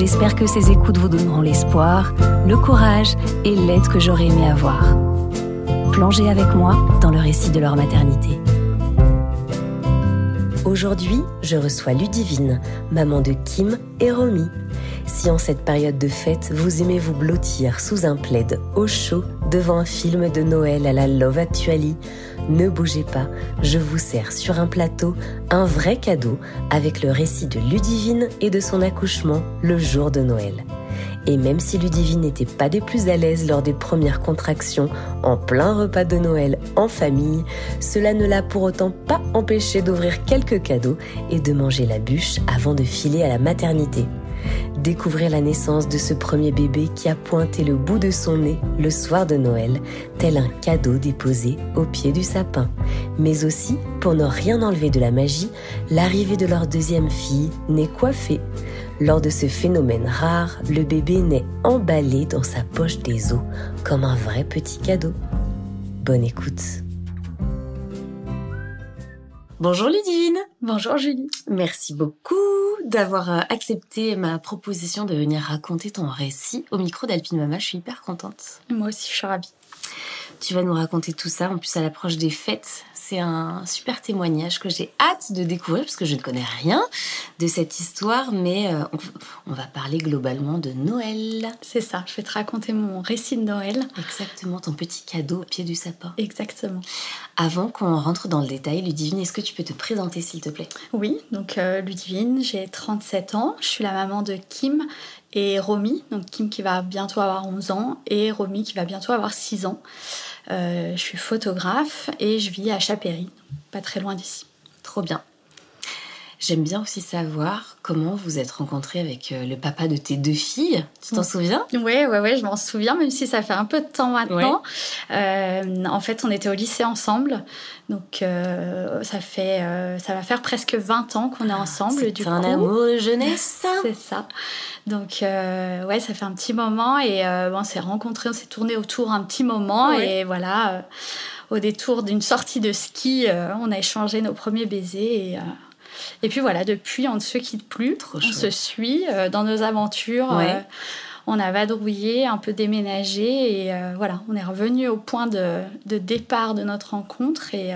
J'espère que ces écoutes vous donneront l'espoir, le courage et l'aide que j'aurais aimé avoir. Plongez avec moi dans le récit de leur maternité. Aujourd'hui, je reçois Ludivine, maman de Kim et Romy. Si en cette période de fête, vous aimez vous blottir sous un plaid au chaud devant un film de Noël à la Love Actually, ne bougez pas, je vous sers sur un plateau un vrai cadeau avec le récit de Ludivine et de son accouchement le jour de Noël. Et même si Ludivine n'était pas des plus à l'aise lors des premières contractions en plein repas de Noël en famille, cela ne l'a pour autant pas empêché d'ouvrir quelques cadeaux et de manger la bûche avant de filer à la maternité découvrir la naissance de ce premier bébé qui a pointé le bout de son nez le soir de Noël, tel un cadeau déposé au pied du sapin. Mais aussi, pour ne rien enlever de la magie, l'arrivée de leur deuxième fille, née coiffée. Lors de ce phénomène rare, le bébé naît emballé dans sa poche des os, comme un vrai petit cadeau. Bonne écoute. Bonjour Ludivine. Bonjour Julie. Merci beaucoup d'avoir euh, accepté ma proposition de venir raconter ton récit au micro d'Alpine Mama. Je suis hyper contente. Moi aussi, je suis ravie. Tu vas nous raconter tout ça, en plus à l'approche des fêtes. C'est un super témoignage que j'ai hâte de découvrir parce que je ne connais rien de cette histoire, mais euh, on, va parler globalement de Noël. C'est ça, je vais te raconter mon récit de Noël. Exactement, ton petit cadeau au pied du sapin. Exactement. Avant qu'on rentre dans le détail, Ludivine, est-ce que tu peux te présenter s'il te plaît? Oui, donc euh, Ludivine, j'ai 37 ans, je suis la maman de Kim et Romy, donc Kim qui va bientôt avoir 11 ans et Romy qui va bientôt avoir 6 ans. Euh, je suis photographe et je vis à Chapéry, pas très loin d'ici. Trop bien. J'aime bien aussi savoir comment vous êtes rencontrés avec euh, le papa de tes deux filles. Tu t'en souviens? Oui, ouais, ouais, je m'en souviens, même si ça fait un peu de temps maintenant. Euh, en fait, on était au lycée ensemble. Donc, ça, fait, ça va faire presque 20 ans qu'on est ah, ensemble. C'est un amour de jeunesse. C'est ça. Donc, ouais, ça fait un petit moment. Et on s'est rencontrés, on s'est tourné autour un petit moment. Et voilà, au détour d'une sortie de ski, on a échangé nos premiers baisers. Et et puis voilà, depuis, on ne se quitte plus. on se suit euh, dans nos aventures. Euh, on a vadrouillé, un peu déménagé et euh, voilà, on est revenu au point de, départ de notre rencontre et,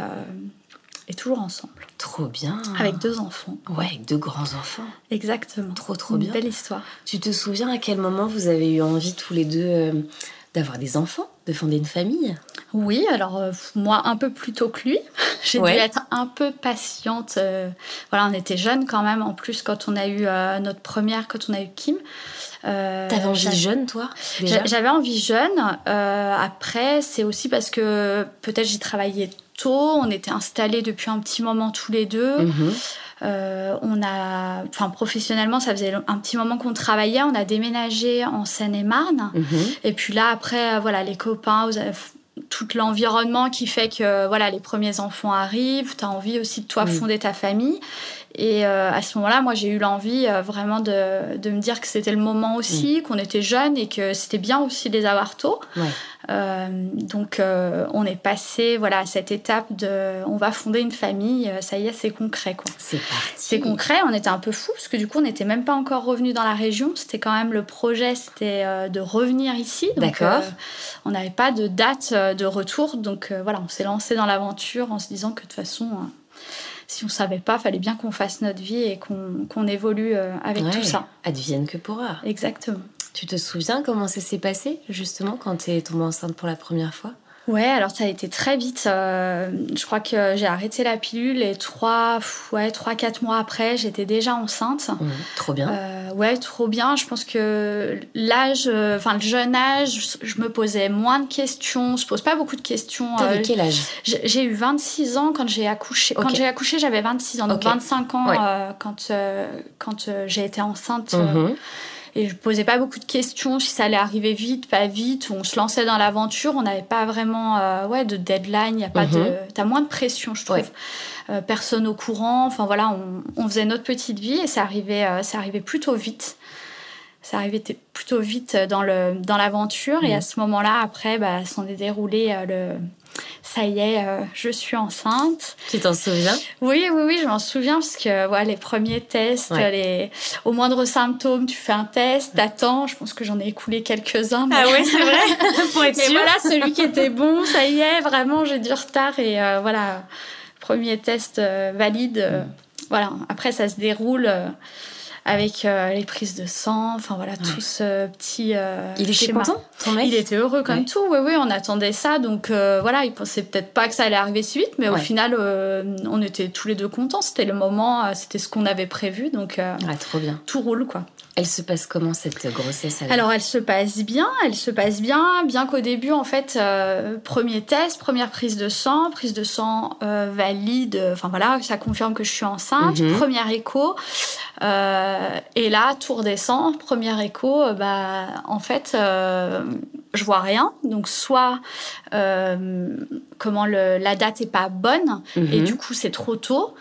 et, toujours ensemble. Trop bien. Avec deux enfants. Ouais, avec deux grands enfants. Exactement. Trop, trop bien. belle histoire. Tu te souviens à quel moment vous avez eu envie tous les deux d'avoir des enfants, de fonder une famille Oui, alors moi un peu plus tôt que lui. J'ai dû être un peu patiente. Euh, voilà, on était jeunes quand même. En plus, quand on a eu euh, notre première, quand on a eu Kim. Euh, T'avais envie jeune, toi J'avais envie jeune. après, c'est aussi parce que peut-être j'ai travaillé tôt. On était installés depuis un petit moment tous les deux. Mhm. on a, enfin professionnellement, ça faisait un petit moment qu'on travaillait. On a déménagé en Seine-et-Marne. Mhm. Et puis là, après, voilà, les copains, tout l'environnement qui fait que voilà les premiers enfants arrivent, tu as envie aussi de toi fonder ta famille. Et euh, à ce moment-là, moi j'ai eu l'envie euh, vraiment de, de, me dire que c'était le moment aussi, qu'on était jeunes et que c'était bien aussi de les avoir tôt. Euh, donc on est passé voilà à cette étape de on va fonder une famille, ça y est c'est concret quoi. C'est C'est concret, on était un peu fou parce que du coup on n'était même pas encore revenu dans la région, c'était quand même le projet c'était de revenir ici. D'accord. on n'avait pas de date de retour donc voilà on s'est lancé dans l'aventure en se disant que de toute façon si on savait pas, fallait bien qu'on fasse notre vie et qu'on évolue euh, avec tout ça. Advienne que pourra. Exactement. Tu te souviens comment ça s'est passé justement quand tu es tombée enceinte pour la première fois? Ouais, alors ça a été très vite. Euh, je crois que j'ai arrêté la pilule et trois, ouais, trois, quatre mois après, j'étais déjà enceinte. Mmh, trop bien. Euh, ouais, trop bien. Je pense que l'âge, euh, enfin le jeune âge, je me posais moins de questions. Je pose pas beaucoup de questions. T'avais quel âge? J'ai eu 26 ans quand j'ai accouché. Quand j'ai accouché, j'avais 26 ans, donc 25 ans quand quand j'ai été enceinte. Mmh. Et je posais pas beaucoup de questions si ça allait arriver vite, pas vite. On se lançait dans l'aventure. On n'avait pas vraiment ouais, de deadline. Y a pas de... Mhm. T'as moins de pression, je trouve. personne au courant. Enfin voilà, on, on, faisait notre petite vie et ça arrivait, ça arrivait plutôt vite ça arrivait plutôt vite dans le dans l'aventure et à ce moment-là après bah s'en est déroulé le ça y est, euh, je suis enceinte. Tu t'en souviens? Oui, oui, oui, je m'en souviens parce que voilà, les premiers tests, les... au moindre symptôme, tu fais un test, t'attends. Je pense que j'en ai écoulé quelques-uns. Ah oui, c'est vrai Pour être mais voilà, celui qui était bon, ça y est, vraiment, j'ai du retard et euh, voilà, premier test euh, valide. Voilà, après, ça se déroule avec euh, les prises de sang, enfin voilà, tout ce petit euh, Il était content, ton mec Il était heureux comme tout, oui, oui, on attendait ça, donc euh, voilà, il pensait peut-être pas que ça allait arriver si vite, mais au final, on était tous les deux contents, c'était le moment, c'était ce qu'on avait prévu, donc trop bien. tout roule, quoi. Elle se passe comment cette grossesse alors, elle se passe bien, elle se passe bien, bien qu'au début, en fait, premier test, première prise de sang, prise de sang valide, enfin voilà, ça confirme que je suis enceinte, mhm. première écho. Euh, et là, tour descend, premier écho, euh, bah, en fait, euh, je vois rien. Donc, soit comment la date est pas bonne et mhm. du coup c'est trop tôt,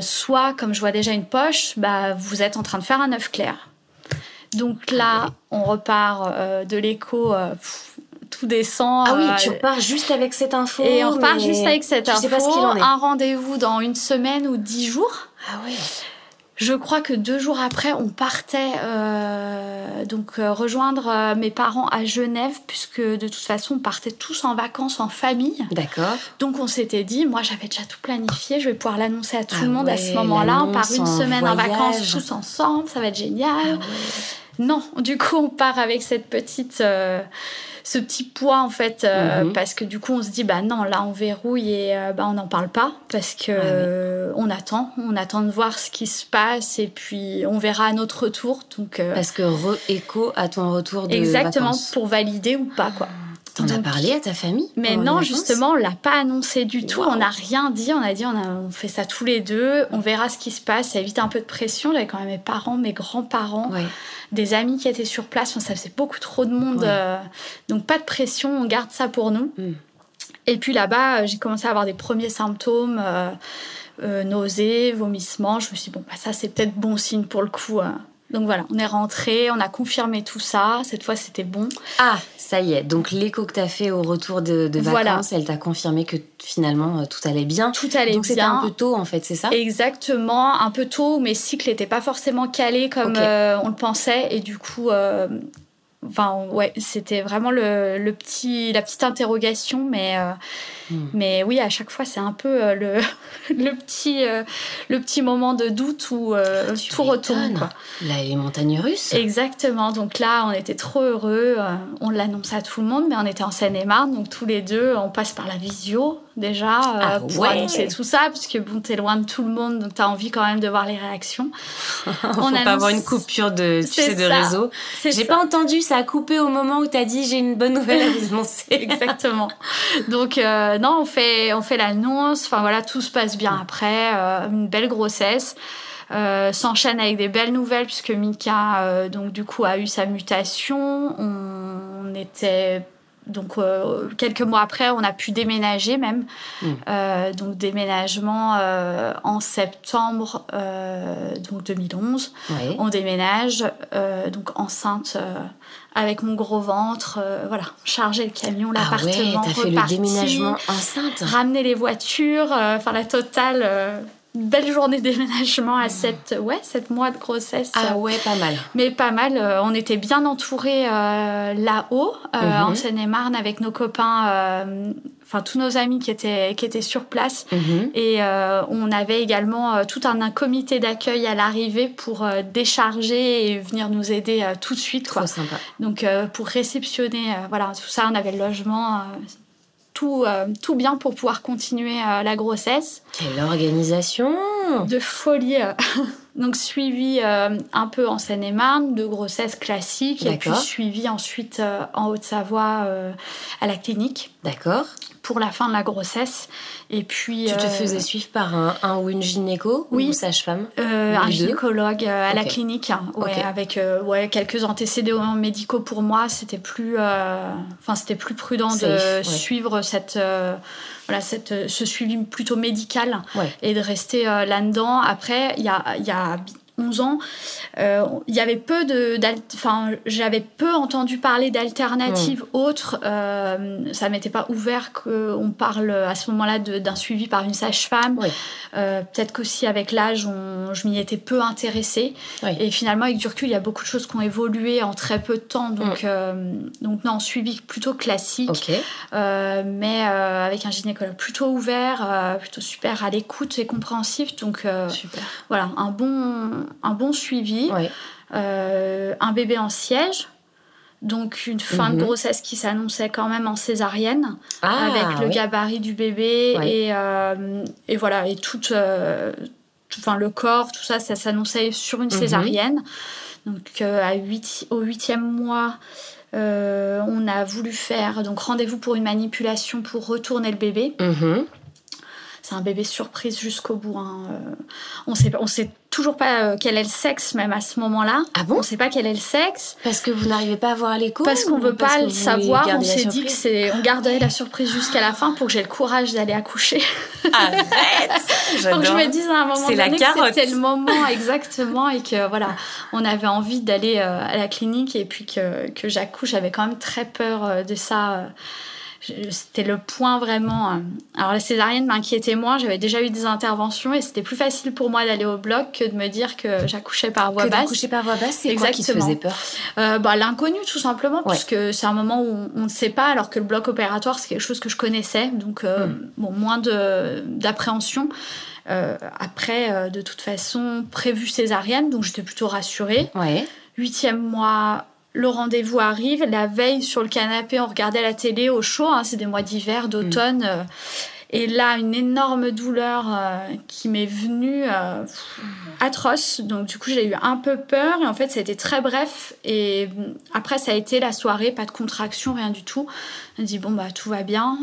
soit comme je vois déjà une poche, bah, vous êtes en train de faire un œuf clair. Donc là, ah on repart de l'écho tout descend. Ah oui, tu repars juste avec cette info. Et on repart juste avec cette info. Sais pas ce qu'il en est. Un rendez-vous dans une semaine ou dix jours. Ah oui. Je crois que deux jours après, on partait euh, donc euh, rejoindre euh, mes parents à Genève, puisque de toute façon, on partait tous en vacances en famille. D'accord. Donc on s'était dit, moi j'avais déjà tout planifié, je vais pouvoir l'annoncer à tout le ah monde à ce moment-là. On part une semaine en vacances tous ensemble, ça va être génial. Ah non, du coup, on part avec cette petite ce petit poids en fait euh, mhm. parce que du coup on se dit bah non là on verrouille et euh, bah on n'en parle pas parce que ah on attend. On attend de voir ce qui se passe et puis on verra à notre retour. Donc euh, parce que re-écho à ton retour de exactement pour valider ou pas quoi T'en as parlé à ta famille Mais non, justement, on l'a pas annoncé du tout. On n'a rien dit. On a dit, on, a, on fait ça tous les deux. On verra ce qui se passe. Ça évite un peu de pression. J'avais quand même mes parents, mes grands-parents, des amis qui étaient sur place. ça faisait beaucoup trop de monde. Euh, donc pas de pression. On garde ça pour nous. Hmm. Et puis là-bas, euh, j'ai commencé à avoir des premiers symptômes. Euh, nausées, vomissements. Je me suis dit, bon, bah, ça c'est peut-être bon signe pour le coup. Hein. Donc voilà, on est rentré, on a confirmé tout ça. Cette fois, c'était bon. Ah, ça y est. Donc l'écho que tu as fait au retour de, vacances, elle t'a confirmé que finalement euh, tout allait bien. Tout allait bien. Donc c'était un peu tôt en fait, c'est ça? Exactement, un peu tôt. Mes cycles n'étaient pas forcément calés comme euh, on le pensait et du coup. Euh, enfin, ouais, c'était vraiment le, le, petit, la petite interrogation, mais Hmm. Mais oui, à chaque fois, c'est un peu euh, le, le, petit, euh, le petit moment de doute où euh, tout retourne. Quoi. les montagnes russes. Exactement. Donc là, on était trop heureux. on l'annonce à tout le monde, mais on était en Seine-et-Marne. Donc tous les deux, on passe par la visio déjà ah pour annoncer tout ça, parce que bon, t'es loin de tout le monde, donc t'as envie quand même de voir les réactions. on Faut pas avoir une coupure de, tu sais, de réseau. J'ai pas entendu, ça a coupé au moment où t'as dit j'ai une bonne nouvelle à vous annoncer. Exactement. Donc euh, non, on fait, on fait l'annonce. Enfin voilà, tout se passe bien après. Euh, une belle grossesse. Euh, s'enchaîne avec des belles nouvelles puisque Mika donc du coup a eu sa mutation. On était donc quelques mois après, on a pu déménager même. Hmm. donc déménagement en septembre donc 2011. On déménage donc enceinte avec mon gros ventre, euh, voilà, charger le camion, ah l'appartement, ah ouais, fait le déménagement enceinte, ramener les voitures, euh, enfin la totale. Euh, belle journée déménagement à 7 ouais, sept mois de grossesse. Ah ouais, pas mal. Mais pas mal. on était bien entourés là-haut, en mhm. Seine-et-Marne, avec nos copains enfin tous nos amis qui étaient qui étaient sur place mhm. et euh, on avait également euh, tout un, comité d'accueil à l'arrivée pour euh, décharger et venir nous aider tout de suite quoi. sympa. Donc pour réceptionner voilà tout ça on avait le logement tout, tout bien pour pouvoir continuer la grossesse. Quelle organisation De folie Donc suivi un peu en Seine-et-Marne, de grossesse classique, et puis suivi ensuite en Haute-Savoie à la clinique. D'accord. Pour la fin de la grossesse. Et puis, tu te faisais suivre par un, ou une gynéco oui, ou sage-femme? Un gynécologue à la clinique, hein, ouais, avec ouais, quelques antécédents médicaux pour moi. C'était plus, enfin, c'était plus prudent de suivre cette voilà, cette, ce suivi plutôt médical et de rester euh, là-dedans. Après, il y a, y a 11 ans, euh, il y avait peu de, enfin, j'avais peu entendu parler d'alternatives autres. Euh, ça m'était pas ouvert qu'on parle à ce moment-là d'un suivi par une sage-femme. Euh, peut-être qu'aussi avec l'âge, je m'y étais peu intéressée. Et finalement, avec du recul, il y a beaucoup de choses qui ont évolué en très peu de temps. Donc, hmm. euh, donc non, suivi plutôt classique, mais avec un gynécologue plutôt ouvert, plutôt super à l'écoute et compréhensif. Donc voilà, un bon un bon suivi, euh, un bébé en siège, donc une fin de mhm. grossesse qui s'annonçait quand même en césarienne, ah, avec le gabarit du bébé et, euh, et, voilà, et tout, euh, enfin, le corps, tout ça, ça s'annonçait sur une mhm. césarienne. Donc à 8, au huitième mois, on a voulu faire donc rendez-vous pour une manipulation pour retourner le bébé. Mhm c'est un bébé surprise jusqu'au bout. Hein. On sait, on sait toujours pas euh, quel est le sexe même à ce moment-là. Ah bon On sait pas quel est le sexe. Parce que vous n'arrivez pas à voir l'écho Parce qu'on veut pas le savoir. On s'est dit que c'est, on garderait la surprise jusqu'à la fin pour que j'ai le courage d'aller accoucher. Arrête Pour que je me dise à un moment donné que c'était le moment exactement et que voilà, on avait envie d'aller euh, à la clinique et puis que, que j'accouche. J'avais quand même très peur de ça c'était le point vraiment. Euh, alors la césarienne m'inquiétait moins, j'avais déjà eu des interventions et c'était plus facile pour moi d'aller au bloc que de me dire que j'accouchais par voie que basse. Accoucher par voie basse, c'est quoi qui te faisait peur? Euh, bah, L'inconnu tout simplement, parce que c'est un moment où on ne sait pas, alors que le bloc opératoire c'est quelque chose que je connaissais, donc euh, hmm. bon, moins d'appréhension. après, de toute façon, prévu césarienne, donc j'étais plutôt rassurée. Ouais. Huitième mois, le rendez-vous arrive. La veille, sur le canapé, on regardait la télé au chaud. Hein, c'est des mois d'hiver, d'automne. Euh, et là, une énorme douleur euh, qui m'est venue euh, atroce. Donc, du coup, j'ai eu un peu peur. Et en fait, ça a été très bref. Et après, ça a été la soirée, pas de contraction, rien du tout. On dit, bon, bah, tout va bien.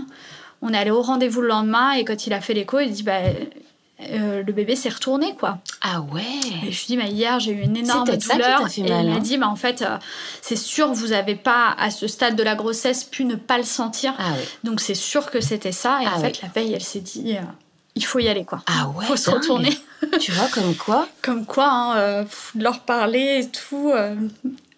On est allé au rendez-vous le lendemain. Et quand il a fait l'écho, il dit, bah, euh, le bébé s'est retourné quoi. Ah ouais. Et je lui dis mais hier j'ai eu une énorme douleur et il m'a hein. dit bah en fait euh, c'est sûr vous n'avez pas à ce stade de la grossesse pu ne pas le sentir. Ah Donc c'est sûr que c'était ça et en ah fait la veille elle s'est dit euh, il faut y aller quoi. Ah ouais. Faut se retourner. tu vois comme quoi Comme quoi hein, leur parler et tout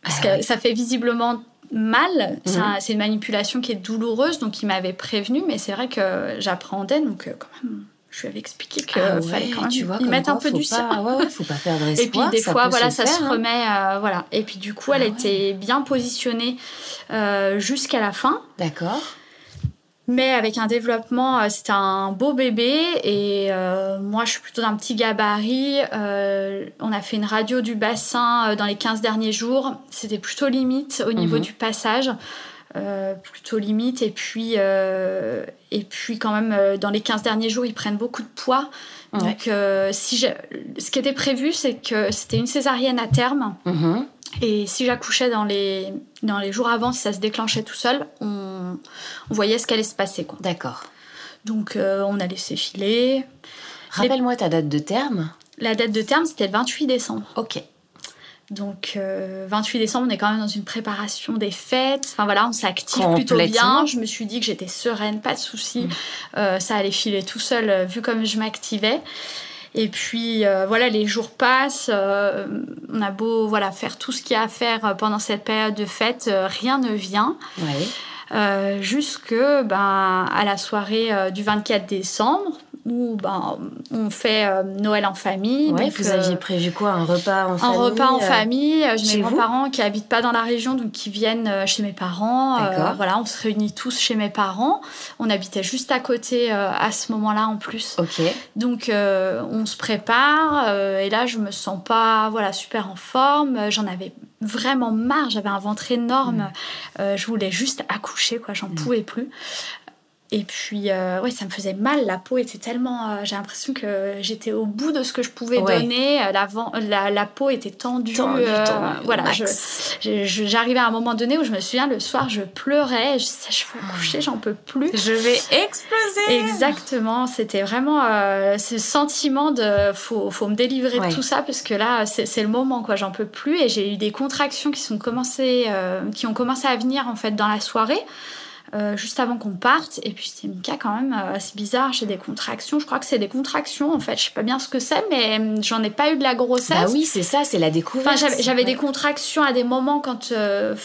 parce ah que ça fait visiblement mal. Mhm. C'est une manipulation qui est douloureuse, donc il m'avait prévenu, mais c'est vrai que j'appréhendais, donc quand même, je lui avais expliqué qu'il ah fallait quand même tu vois, y mettre un peu du sang. Ouais, faut pas perdre espoir. Et puis des fois, voilà, ça se hein. remet, euh, voilà. Et puis du coup, elle ah était bien positionnée euh, jusqu'à la fin. D'accord. Mais avec un développement, euh, c'était un beau bébé et moi je suis plutôt d'un petit gabarit. on a fait une radio du bassin dans les 15 derniers jours. C'était plutôt limite au niveau mhm. du passage. Euh, plutôt limite. Et puis, euh, et puis quand même, euh, dans les 15 derniers jours, ils prennent beaucoup de poids. Donc, si ce qui était prévu, c'est que c'était une césarienne à terme. Mm-hmm. Et si j'accouchais dans les, dans les jours avant, si ça se déclenchait tout seul, on, on voyait ce qu'allait se passer. D'accord. Donc, on a laissé filer. Rappelle-moi ta date de terme. La date de terme, c'était le 28 décembre. Ok. Donc, 28 euh, décembre, on est quand même dans une préparation des fêtes. Enfin voilà, on s'active plutôt bien. Je me suis dit que j'étais sereine, pas de souci. Mm. Euh, ça allait filer tout seul, euh, vu comme je m'activais. Et puis voilà, les jours passent. on a beau voilà faire tout ce qu'il y a à faire pendant cette période de fête, rien ne vient. Ouais. jusque ben, à la soirée du 24 décembre où ben, on fait euh, Noël en famille. Ouais, vous aviez euh, prévu quoi Un repas en famille Un repas en euh, famille. J'ai mes grands-parents qui habitent pas dans la région, donc qui viennent chez mes parents. voilà, on se réunit tous chez mes parents. On habitait juste à côté à ce moment-là en plus. Ok. Donc on se prépare. et là, je me sens pas voilà super en forme. J'en avais vraiment marre. J'avais un ventre énorme. Mm. je voulais juste accoucher, quoi. J'en mm. pouvais plus. Et puis, euh, ouais, ça me faisait mal. La peau était tellement. Euh, j'ai l'impression que j'étais au bout de ce que je pouvais donner. La, la, la, peau était tendue. Euh, voilà. J'arrivais à un moment donné où je me souviens, le soir, je pleurais. Je disais, je veux coucher, j'en peux plus. Je vais exploser. Exactement. C'était vraiment ce sentiment de. Faut, faut me délivrer de tout ça parce que là, c'est le moment, quoi. J'en peux plus. Et j'ai eu des contractions qui, sont commencées, qui ont commencé à venir, en fait, dans la soirée. Euh, juste avant qu'on parte. Et puis c'est Mika quand même, euh, c'est bizarre, j'ai des contractions. Je crois que c'est des contractions en fait. Je sais pas bien ce que c'est, mais hum, j'en ai pas eu de la grossesse. Bah oui, c'est ça, c'est la découverte. j'avais des contractions à des moments quand euh,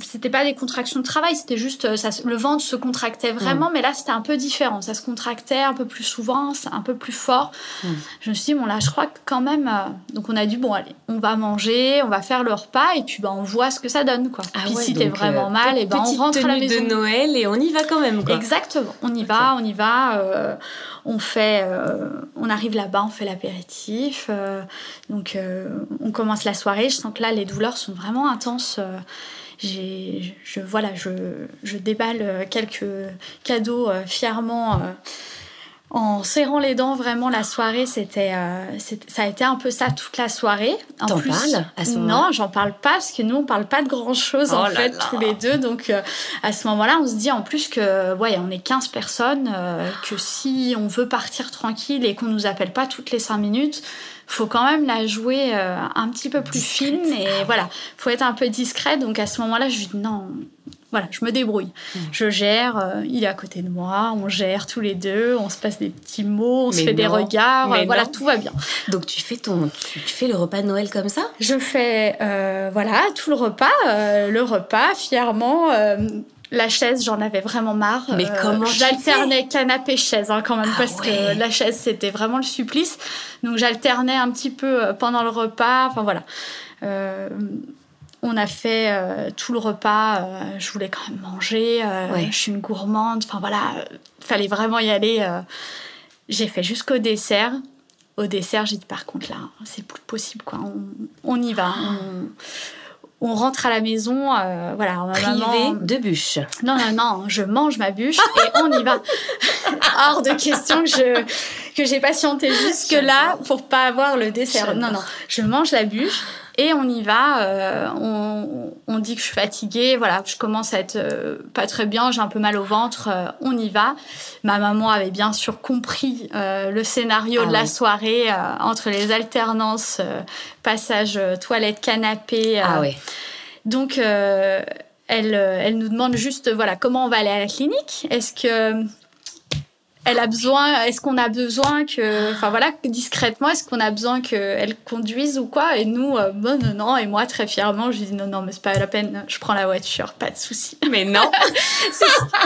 c'était pas des contractions de travail, c'était juste euh, ça, le ventre se contractait vraiment, mm. mais là c'était un peu différent. Ça se contractait un peu plus souvent, un peu plus fort. Mm. Je me suis dit bon là, je crois que quand même. Euh, donc on a dit bon allez, on va manger, on va faire le repas et puis ben on voit ce que ça donne quoi. Ah puis si t'es vraiment euh, mal, et ben on rentre à la maison. de Noël et on y va quand même quoi. Exactement, on y va, on y va. on fait, on arrive là-bas, on fait l'apéritif. donc on commence la soirée. Je sens que là les douleurs sont vraiment intenses je, voilà, je, je, déballe euh, quelques cadeaux euh, fièrement euh, en serrant les dents, vraiment, la soirée, c'était, ça a été un peu ça toute la soirée. T'en parles à ce moment Non, j'en parle pas parce que nous, on parle pas de grand chose en oh fait, tous les deux. Donc, à ce moment-là, on se dit en plus que, ouais, on est 15 personnes, que si on veut partir tranquille et qu'on nous appelle pas toutes les 5 minutes, faut quand même la jouer euh, un petit peu plus fine et voilà, faut être un peu discret. Donc à ce moment-là, je lui dis non, voilà, je me débrouille. Hmm. Je gère, euh, il est à côté de moi, on gère tous les deux, on se passe des petits mots, on se fait des regards, voilà, tout va bien. Donc tu fais ton, tu, fais le repas de Noël comme ça? Je fais, euh, voilà, tout le repas, le repas fièrement la chaise, j'en avais vraiment marre. Mais euh, comment J'alternais canapé-chaise hein, quand même, ah parce que la chaise, c'était vraiment le supplice. Donc j'alternais un petit peu euh, pendant le repas. Enfin voilà. Euh, on a fait tout le repas. je voulais quand même manger. Je suis une gourmande. Enfin voilà, fallait vraiment y aller. J'ai fait jusqu'au dessert. Au dessert, j'ai dit par contre là, c'est plus possible quoi. On, y va. On, on rentre à la maison, euh, voilà, maman... de bûche. Non, non, non, je mange ma bûche et on y va. Hors de question que je que j'ai patienté jusque là pour pas avoir le dessert. Non, non, je mange la bûche et on y va. Euh, on, on, dit que je suis fatiguée, voilà, je commence à être euh, pas très bien, j'ai un peu mal au ventre. Euh, on y va. Ma maman avait bien sûr compris le scénario de ah la soirée entre les alternances, passage toilette canapé. ah ouais. Donc elle, elle nous demande juste voilà comment on va aller à la clinique? Est-ce que elle a besoin, est-ce qu'on a besoin que, enfin voilà, discrètement, est-ce qu'on a besoin qu'elle conduise ou quoi? Et nous, euh, bon, non, non. Et moi, très fièrement, je dis non, non, mais c'est pas la peine, je prends la voiture, pas de souci. Mais non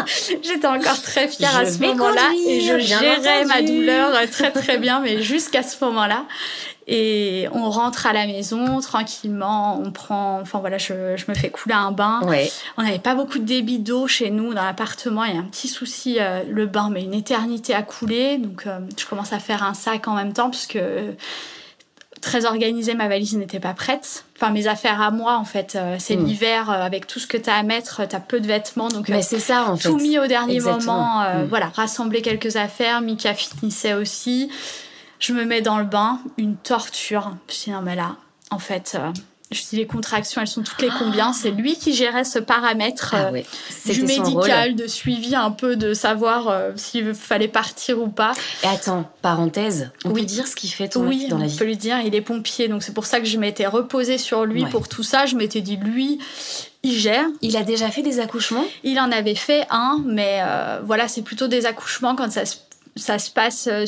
J'étais encore très fière à ce moment-là et je gérais ma douleur très très bien, mais jusqu'à ce moment-là. Et on rentre à la maison tranquillement, on prend, enfin voilà, je, me fais couler un bain. On n'avait pas beaucoup de débit d'eau chez nous dans l'appartement, il y a un petit souci, euh, le bain met une éternité à couler, donc euh, je commence à faire un sac en même temps parce que très organisé, ma valise n'était pas prête. Enfin, mes affaires à moi, en fait, euh, c'est hmm. l'hiver avec tout ce que tu as à mettre, tu as peu de vêtements. Donc, Mais c'est ça, en fait. Tout mis au dernier moment. Hmm. Voilà, rassembler quelques affaires. Mika finissait aussi. Je me mets dans le bain, une torture. Je dis non mais là, en fait, euh, je dis les contractions, elles sont toutes les combien. C'est lui qui gérait ce paramètre ah euh, du médical, de suivi un peu, de savoir euh, s'il fallait partir ou pas. Et attends, parenthèse, on peut dire ce qu'il fait ton oui, dans la vie. on peut lui dire, il est pompier, donc c'est pour ça que je m'étais reposée sur lui pour tout ça. Je m'étais dit, lui, il gère. Il a déjà fait des accouchements? Il en avait fait un, mais voilà, c'est plutôt des accouchements quand ça se ça se passe euh,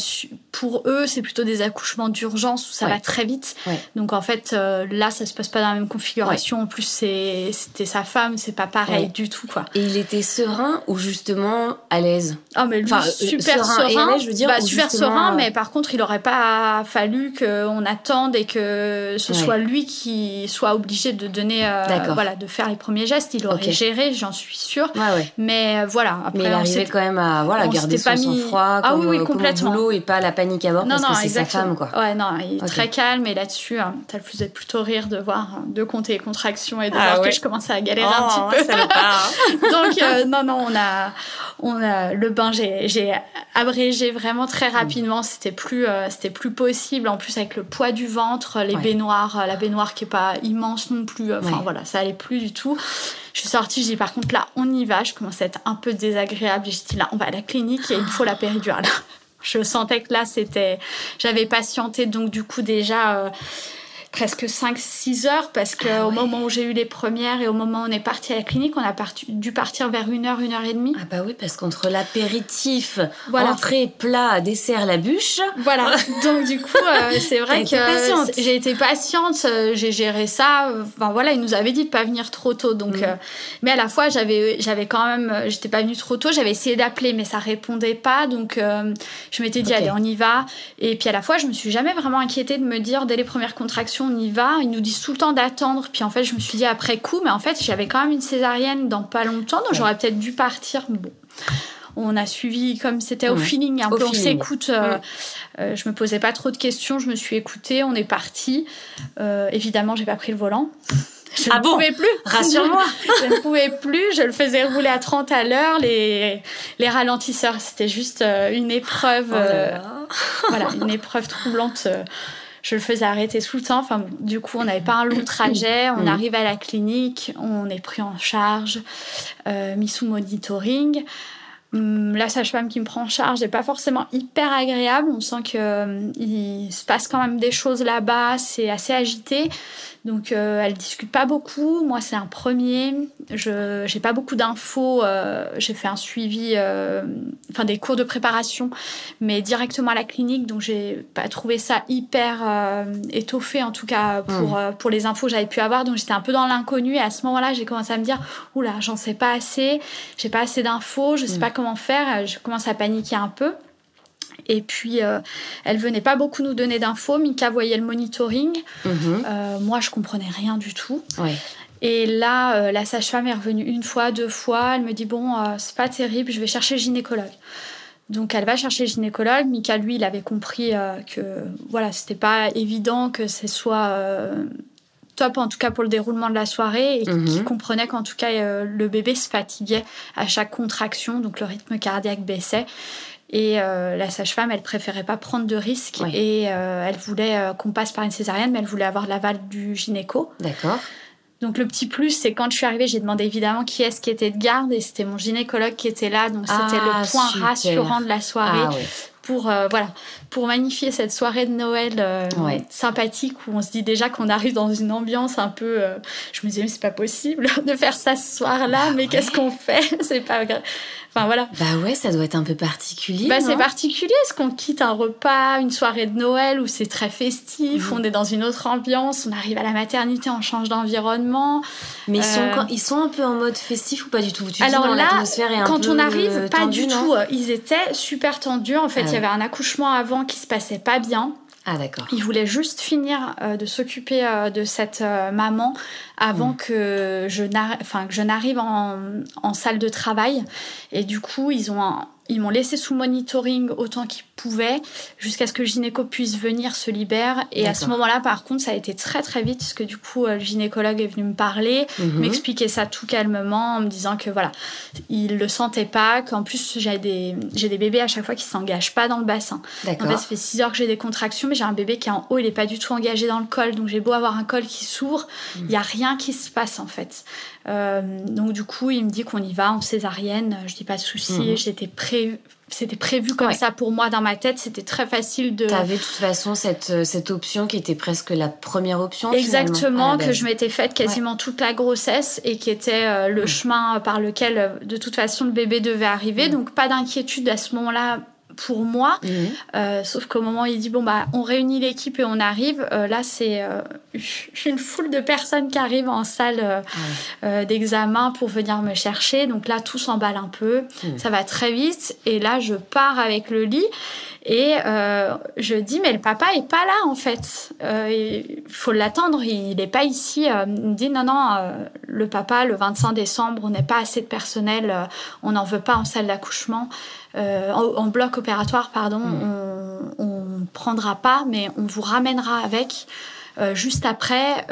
pour eux, c'est plutôt des accouchements d'urgence où ça va très vite. Donc en fait, euh, là, ça se passe pas dans la même configuration. En plus, c'était sa femme, c'est pas pareil du tout, quoi. Et il était serein ou justement à l'aise? Ah, mais lui, euh, super serein. je veux dire, bah, super serein, mais par contre, il aurait pas fallu qu'on attende et que ce soit lui qui soit obligé de donner, voilà, de faire les premiers gestes. Il aurait géré, j'en suis sûre. Mais voilà. Après, mais il arrivait quand même à voilà, garder son sang-froid. Ah ah, oui, oui, complètement. boulot et pas la panique à bord parce que c'est sa femme, quoi. Ouais, non, il est très calme et là-dessus, hein, le faisait plutôt rire de voir, de compter les contractions et de ah voir que je commençais à galérer un oh, petit peu. Ça hein. Donc, euh, non, non, on a, on a le bain, j'ai abrégé vraiment très mm. rapidement. C'était plus, euh, c'était plus possible. En plus, avec le poids du ventre, les baignoires, la baignoire qui est pas immense non plus. Enfin, voilà, ça allait plus du tout. Je suis sortie, je dis par contre là, on y va. Je commençais à être un peu désagréable. J'ai dit là, on va à la clinique et il faut la péridurale. Je sentais que là, c'était. J'avais patienté, donc du coup, déjà. Euh, presque 5-6 heures parce qu'au ah moment où j'ai eu les premières et au moment où on est parti à la clinique, on a dû partir vers une heure, une heure et demie. Ah bah oui, parce qu'entre l'apéritif, voilà. entrée, plat, dessert, la bûche. Voilà, donc du coup, euh, c'est vrai que j'ai été patiente, euh, j'ai géré ça. Enfin voilà, il nous avait dit de pas venir trop tôt. Donc, mm. euh, mais à la fois, j'avais, j'avais quand même, j'étais pas venue trop tôt, j'avais essayé d'appeler, mais ça répondait pas. Donc je m'étais dit, allez, on y va. Et puis à la fois, je me suis jamais vraiment inquiétée de me dire, dès les premières contractions, on y va. Ils nous disent tout le temps d'attendre. Puis en fait, je me suis dit après coup, mais en fait, j'avais quand même une césarienne dans pas longtemps, donc j'aurais peut-être dû partir. Bon. On a suivi comme c'était au feeling, un peu on s'écoute. Euh, euh, je me posais pas trop de questions, je me suis écoutée, on est parti. Euh, évidemment, j'ai pas pris le volant. Je ah ne pouvais plus. Rassure-moi. je ne pouvais plus. Je le faisais rouler à 30 à l'heure. Les, les ralentisseurs, c'était juste une épreuve. Oh voilà, une épreuve troublante je le faisais arrêter tout le temps. Enfin, du coup, on n'avait pas un long trajet. On mm. arrive à la clinique, on est pris en charge, euh, mis sous monitoring. Hum, la sage-femme qui me prend en charge n'est pas forcément hyper agréable. On sent qu'il euh, se passe quand même des choses là-bas. C'est assez agité. Donc euh, elle discute pas beaucoup. Moi c'est un premier. Je j'ai pas beaucoup d'infos. Euh, j'ai fait un suivi, euh, enfin des cours de préparation, mais directement à la clinique. Donc j'ai pas trouvé ça hyper euh, étoffé en tout cas pour hmm. pour les infos que j'avais pu avoir. Donc j'étais un peu dans l'inconnu et à ce moment-là j'ai commencé à me dire oula j'en sais pas assez. J'ai pas assez d'infos. Je sais hmm. pas comment faire. Je commence à paniquer un peu. Et puis, euh, elle venait pas beaucoup nous donner d'infos. Mika voyait le monitoring. Mhm. Euh, moi, je comprenais rien du tout. Et là, euh, la sage-femme est revenue une fois, deux fois. Elle me dit Bon, c'est pas terrible, je vais chercher le gynécologue. Donc, elle va chercher le gynécologue. Mika, lui, il avait compris que voilà, c'était pas évident que ce soit top en tout cas pour le déroulement de la soirée et qui mhm. comprenait qu'en tout cas le bébé se fatiguait à chaque contraction, donc le rythme cardiaque baissait et euh, la sage-femme, elle préférait pas prendre de risques et euh, elle voulait euh, qu'on passe par une césarienne, mais elle voulait avoir l'aval du gynéco. D'accord. Donc le petit plus, c'est quand je suis arrivée, j'ai demandé évidemment qui est-ce qui était de garde et c'était mon gynécologue qui était là. Donc c'était le ah, point rassurant de la soirée. Ah, pour voilà pour magnifier cette soirée de Noël sympathique où on se dit déjà qu'on arrive dans une ambiance un peu je me disais mais c'est pas possible de faire ça ce soir-là bah mais qu'est-ce qu'on fait? C'est pas Enfin voilà. Bah ouais, ça doit être un peu particulier. Bah c'est particulier, est-ce qu'on quitte un repas, une soirée de Noël où c'est très festif, mhm. on est dans une autre ambiance, on arrive à la maternité, on change d'environnement. Mais ils, sont, euh, ils sont un peu en mode festif ou pas du tout? Alors là, quand on arrive, pas du tout. Ils étaient super tendus. En fait, ah il y avait un accouchement avant qui se passait pas bien. Ah d'accord. Ils voulaient juste finir euh, de s'occuper euh, de cette maman avant mm. que je n'arrive en, en, salle de travail. Et du coup, ils ont ils m'ont laissé sous monitoring autant qu'ils pouvaient jusqu'à ce que le gynéco puisse venir se libère. Et à ce moment-là, par contre, ça a été très très vite parce que du coup, euh, le gynécologue est venu me parler, mhm. m'expliquer ça tout calmement en me disant que voilà, il le sentait pas, qu'en plus j'ai des, j'ai des bébés à chaque fois qui s'engagent pas dans le bassin. En fait, ça fait 6 heures que j'ai des contractions, mais j'ai un bébé qui est en haut, il est pas du tout engagé dans le col. Donc j'ai beau avoir un col qui s'ouvre, il y a rien qui se passe en fait. Euh, donc du coup, il me dit qu'on y va en césarienne. Je dis pas de souci, mhm. j'étais prévu c'était prévu comme ça pour moi dans ma tête. C'était très facile de. T'avais de toute façon cette, euh, cette option qui était presque la première option. Exactement, que je m'étais faite quasiment toute la grossesse et qui était euh, le chemin par lequel de toute façon le bébé devait arriver. Donc pas d'inquiétude à ce moment-là pour moi. Mhm. Euh, sauf qu'au moment où il dit bon bah on réunit l'équipe et on arrive, euh, là c'est euh, une foule de personnes qui arrivent en salle ah d'examen pour venir me chercher. Donc là tout s'emballe un peu, mhm. ça va très vite et là je pars avec le lit Et je dis, mais le papa est pas là, en fait. Il faut l'attendre, il n'est pas ici. Il me dit, non, non, le papa, le 25 décembre, on n'est pas assez de personnel, on n'en veut pas en salle d'accouchement. En, bloc opératoire, pardon, mm. on ne prendra pas, mais on vous ramènera avec. Juste après,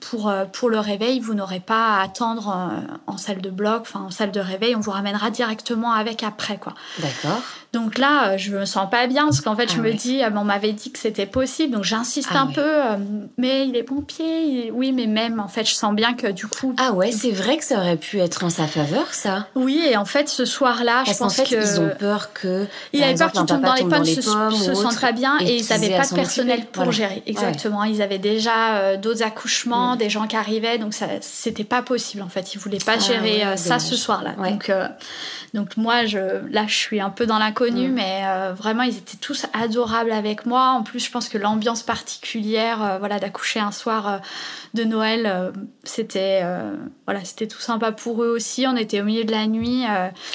pour, pour le réveil, vous n'aurez pas à attendre en, salle de bloc, enfin en salle de réveil, on vous ramènera directement avec après, quoi. D'accord. Donc là, euh, je me sens pas bien parce qu'en fait, je ah me dis, euh, on m'avait dit que c'était possible, donc j'insiste ah un peu. Euh, mais il est pompier, oui, mais même en fait, je sens bien que du coup. Ah ouais, c'est vrai que ça aurait pu être en sa faveur, ça. Oui, et en fait, ce soir-là, je pense fait, ils ont peur que. Il avait peur qu'ils tombent dans les pommes, se, se sentent pas bien, et, ils n'avaient pas de personnel pour gérer. Exactement, ils avaient déjà d'autres accouchements, mm. des gens qui arrivaient, donc ça, c'était pas possible en fait. Ils voulaient pas ah gérer ça ce soir-là. Donc, donc moi, je, là, je suis un peu dans l'inconnu Mm. mais euh, vraiment, ils étaient tous adorables avec moi. En plus, je pense que l'ambiance particulière, euh, voilà, d'accoucher un soir euh, de Noël, c'était, voilà, c'était tout sympa pour eux aussi. On était au milieu de la nuit.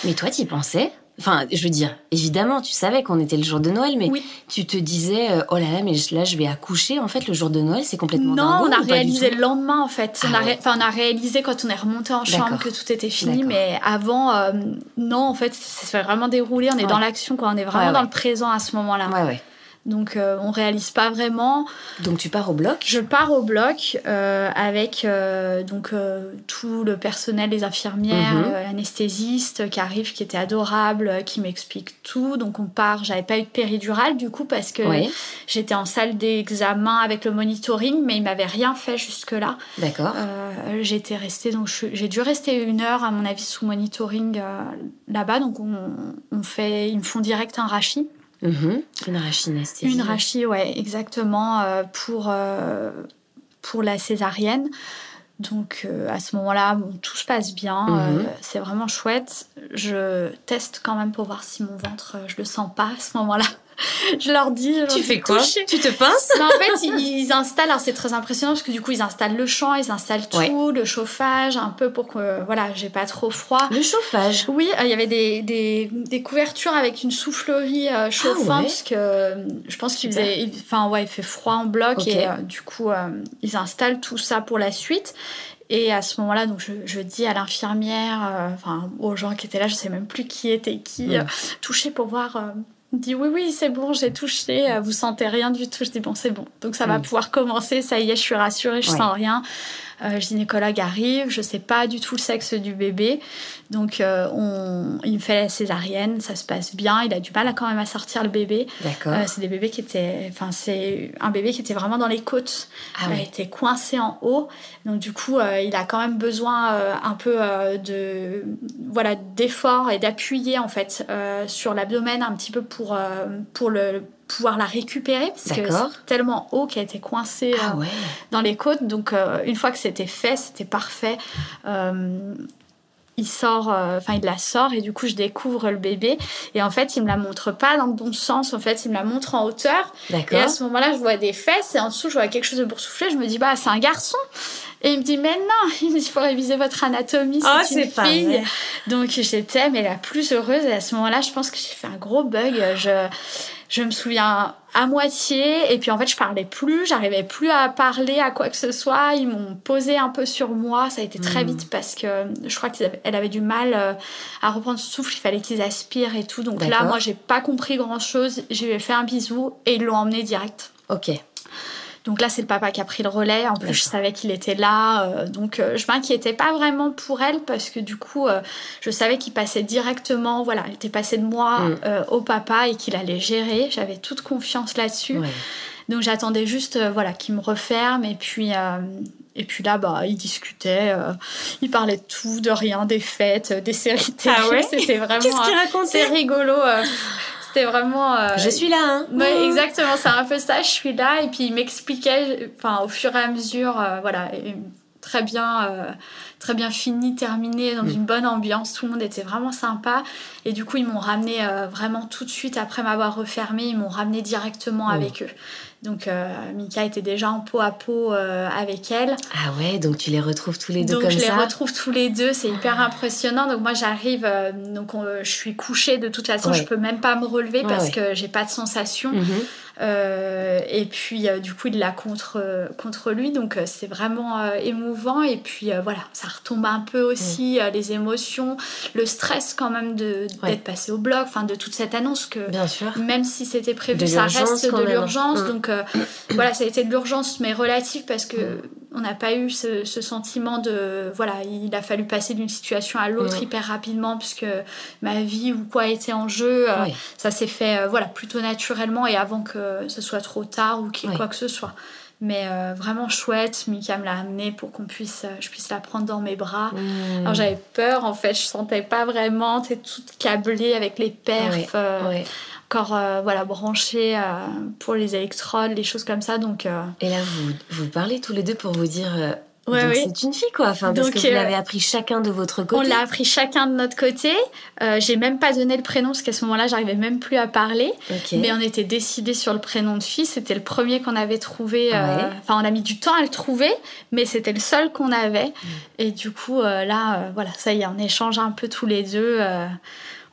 Mais toi, tu y pensais? Enfin, je veux dire, évidemment, tu savais qu'on était le jour de Noël, mais tu te disais, euh, oh là là, mais là, je vais accoucher. En fait, le jour de Noël, c'est complètement Non, on a réalisé le lendemain, en fait. on, a ah enfin, on a réalisé quand on est remonté en chambre que tout était fini, mais avant, euh, non, en fait, ça s'est vraiment déroulé. On est dans l'action, quoi. On est vraiment dans le présent à ce moment-là. Ouais, ouais. Donc euh, on réalise pas vraiment. Donc tu pars au bloc? Je pars au bloc euh, avec euh, donc tout le personnel, les infirmières, mhm. anesthésistes qui arrivent, qui étaient adorables, qui m'expliquent tout. Donc on part. J'avais pas eu de péridurale du coup parce que j'étais en salle d'examen avec le monitoring, mais ils m'avaient rien fait jusque là. D'accord. J'étais restée donc j'ai dû rester une heure à mon avis sous monitoring là-bas. Donc on, on, fait, ils me font direct un rachis. Mhm. Une rachinesthésie. Une rachis, ouais, exactement, euh, pour, euh, pour la césarienne. Donc euh, à ce moment-là, tout se passe bien, mhm. c'est vraiment chouette. Je teste quand même pour voir si mon ventre, je le sens pas à ce moment-là. je leur dis. tu fais quoi Tu te pinces En fait, ils, installent. Alors c'est très impressionnant parce que du coup, ils installent le champ, ils installent tout, le chauffage, un peu pour que voilà, j'ai pas trop froid. Le chauffage. Oui, euh, il y avait des, des, des, couvertures avec une soufflerie euh, chauffante ah parce que euh, je pense qu'il faisait. Enfin ouais, il fait froid en bloc et du coup, ils installent tout ça pour la suite. Et à ce moment-là, donc je, je dis à l'infirmière, enfin aux gens qui étaient là, je sais même plus qui était qui, mm. toucher pour voir il dit oui, oui, c'est bon, j'ai touché, euh, vous sentez rien du tout. Je dis bon, c'est bon. Donc ça va pouvoir commencer, ça y est, je suis rassurée, je sens rien. Euh, le gynécologue arrive, je sais pas du tout le sexe du bébé. Donc, euh, on, il me fait la césarienne, ça se passe bien. Il a du mal à quand même à sortir le bébé. D'accord. Euh, c'est des bébés qui étaient, enfin, c'est un bébé qui était vraiment dans les côtes. Ah il était coincé en haut. Donc, du coup, il a quand même besoin un peu de, voilà, d'effort et d'appuyer en fait sur l'abdomen un petit peu pour pour le pouvoir la récupérer parce que c'est tellement haut qu'elle était coincée ah dans les côtes. Donc, une fois que c'était fait, c'était parfait il sort, euh, enfin il la sort et du coup je découvre le bébé. Et en fait il me la montre pas dans le bon sens, en fait il me la montre en hauteur. Et à ce moment-là je vois des fesses et en dessous je vois quelque chose de boursouflé, je me dis bah c'est un garçon. Et il me dit mais non, il me dit il faut réviser votre anatomie, c'est oh, une fille. Donc j'étais mais la plus heureuse. Et à ce moment-là je pense que j'ai fait un gros bug, je je me souviens à moitié et puis en fait je parlais plus, j'arrivais plus à parler à quoi que ce soit, ils m'ont posé un peu sur moi, ça a été très hmm. vite parce que je crois qu'elle avait du mal euh, à reprendre son souffle, il fallait qu'ils aspirent et tout. Donc là moi j'ai pas compris grand-chose, j'ai fait un bisou et ils l'ont emmené direct. OK. Donc là, c'est le papa qui a pris le relais. En plus, je savais qu'il était là. Euh, donc, euh, je m'inquiétais pas vraiment pour elle parce que du coup, euh, je savais qu'il passait directement, voilà, il était passé de moi mm. au papa et qu'il allait gérer. J'avais toute confiance là-dessus. Donc, j'attendais juste, voilà, qu'il me referme. Et puis, et puis là, bah, il discutait. il parlait de tout, de rien, des fêtes, des séries télé. Ah ouais C'était vraiment. Qu'est-ce qu'il racontait? C'est rigolo c'était vraiment. Euh, je suis là, hein. exactement, c'est un peu ça. Je suis là et puis il m'expliquait, enfin, au fur et à mesure, euh, voilà, très bien, euh, très bien fini, terminé, dans mm. une bonne ambiance. Tout le monde était vraiment sympa. Et du coup, ils m'ont ramené vraiment tout de suite après m'avoir refermé. Ils m'ont ramené directement avec eux. Donc Mika était déjà en peau à peau avec elle. Ah ouais, donc tu les retrouves tous les deux donc, comme ça je les retrouve tous les deux, c'est hyper impressionnant. Donc moi j'arrive, donc je suis couchée de toute façon, je peux même pas me relever parce que j'ai pas de sensation. Mhm. Euh, et puis, euh, du coup, il l'a contre, contre lui. Donc, euh, c'est vraiment émouvant. Et puis, voilà, ça retombe un peu aussi, les émotions, le stress quand même d'être passé au bloc, enfin, de toute cette annonce que, Bien sûr. même si c'était prévu, ça reste de l'urgence. Mm. Donc, voilà, ça a été de l'urgence, mais relative parce que mm. on n'a pas eu ce, sentiment de. Voilà, il a fallu passer d'une situation à l'autre mm. hyper rapidement puisque ma vie ou quoi était en jeu. Ça s'est fait, voilà, plutôt naturellement et avant que ce soit trop tard ou qu'il quoi que ce soit. Mais euh, vraiment chouette, Mika me l'a amené pour qu'on puisse, euh, je puisse la prendre dans mes bras. Mmh. Alors j'avais peur en fait, je sentais pas vraiment, t'es toute câblée avec les perfs, euh, encore voilà branchée pour les électrodes, les choses comme ça. Donc. Et là vous vous parlez tous les deux pour vous dire c'est une fille, quoi. Enfin, parce que vous euh, l'avez appris chacun de votre côté. On l'a appris chacun de notre côté. Euh, j'ai même pas donné le prénom parce qu'à ce moment-là, j'arrivais même plus à parler. Mais on était décidés sur le prénom de fille. C'était le premier qu'on avait trouvé. Euh, enfin, on a mis du temps à le trouver, mais c'était le seul qu'on avait. Mm. Et du coup, là, voilà, ça y est, on échange un peu tous les deux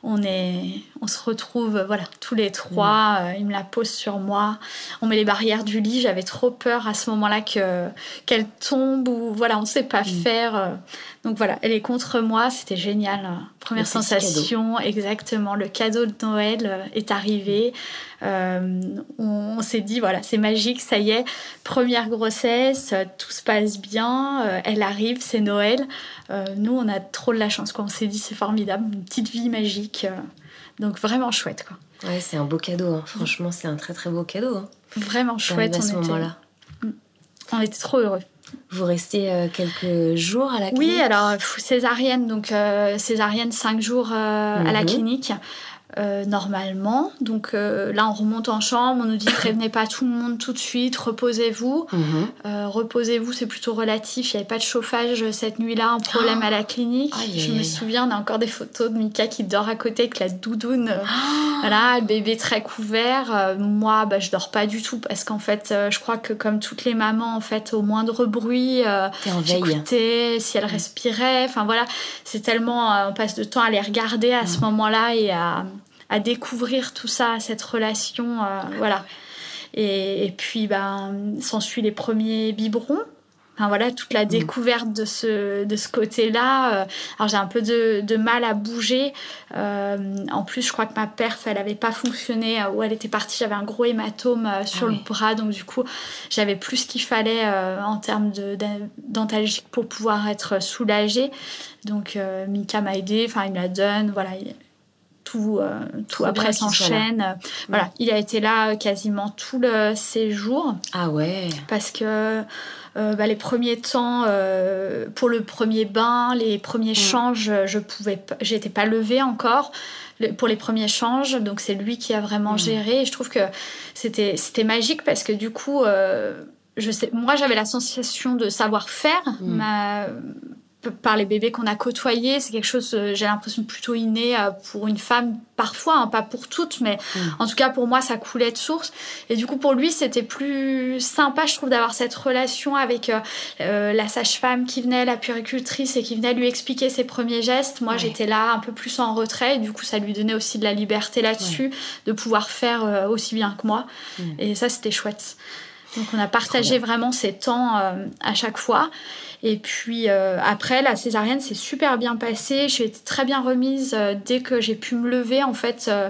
on est, on se retrouve, voilà, tous les trois. Mm. Euh, il me la pose sur moi. On met les barrières du lit. J'avais trop peur à ce moment-là que qu'elle tombe ou voilà, on ne sait pas mm. faire. Euh. Donc voilà, elle est contre moi. C'était génial. Première sensation, exactement. Le cadeau de Noël euh, est arrivé. on, s'est dit voilà, c'est magique, ça y est. Première grossesse, tout se passe bien. elle arrive, c'est Noël. Euh, nous, on a trop de la chance. Quoi. On s'est dit, c'est formidable, une petite vie magique. Euh, donc vraiment chouette. Quoi. Ouais, c'est un beau cadeau. Hein. Franchement, c'est un très très beau cadeau. Hein. Vraiment chouette. À ce moment-là. Mm. On était trop heureux. Vous restez euh, quelques jours à la clinique Oui, alors césarienne, donc césarienne 5 jours à la mhm. clinique. Euh, normalement. Donc euh, là, on remonte en chambre, on nous dit prévenez pas tout le monde tout de suite, reposez-vous. Mhm. Euh, reposez-vous, c'est plutôt relatif. Il n'y avait pas de chauffage cette nuit-là, un problème à la clinique. Je me souviens, on a encore des photos de Mika qui dort à côté avec la doudoune. voilà, le bébé très couvert. moi, bah, je dors pas du tout parce qu'en fait, je crois que comme toutes les mamans, en fait, au moindre bruit, j'écoutais si elle respirait. Enfin voilà, c'est tellement, on passe de temps à les regarder à ce moment-là et à à découvrir tout ça, cette relation, euh, voilà. Et, puis, ben, s'ensuit les premiers biberons. Enfin, voilà, toute la mm. découverte de ce, de ce côté-là. Euh, alors, j'ai un peu de, mal à bouger. Euh, en plus, je crois que ma perf, elle n'avait pas fonctionné. où elle était partie, j'avais un gros hématome sur ah le bras. Donc, du coup, j'avais plus ce qu'il fallait en termes dentalgique pour pouvoir être soulagée. Donc, Mika m'a aidé. Enfin, il me la donne. Voilà, tout, euh, tout après s'enchaîne. Voilà, il a été là quasiment tout le séjour. Ah ouais. Parce que euh, bah, les premiers temps, euh, pour le premier bain, les premiers mm. changes, je pouvais, j'étais pas levée encore. pour les premiers changes, donc c'est lui qui a vraiment mm. géré. Et je trouve que c'était c'était magique parce que du coup, je sais, moi j'avais la sensation de savoir faire. Mm. Ma, par les bébés qu'on a côtoyés. C'est quelque chose, euh, j'ai l'impression, plutôt inné euh, pour une femme, parfois, hein, pas pour toutes, mais mm. en tout cas pour moi, ça coulait de source. Et du coup, pour lui, c'était plus sympa, je trouve, d'avoir cette relation avec euh, la sage-femme qui venait, la puricultrice, et qui venait lui expliquer ses premiers gestes. Moi, j'étais là un peu plus en retrait, et du coup, ça lui donnait aussi de la liberté là-dessus, de pouvoir faire aussi bien que moi. Mm. Et ça, c'était chouette. Donc on a partagé vraiment ces temps à chaque fois. Et puis euh, après, la césarienne s'est super bien passée. J'ai été très bien remise euh, dès que j'ai pu me lever. En fait, euh,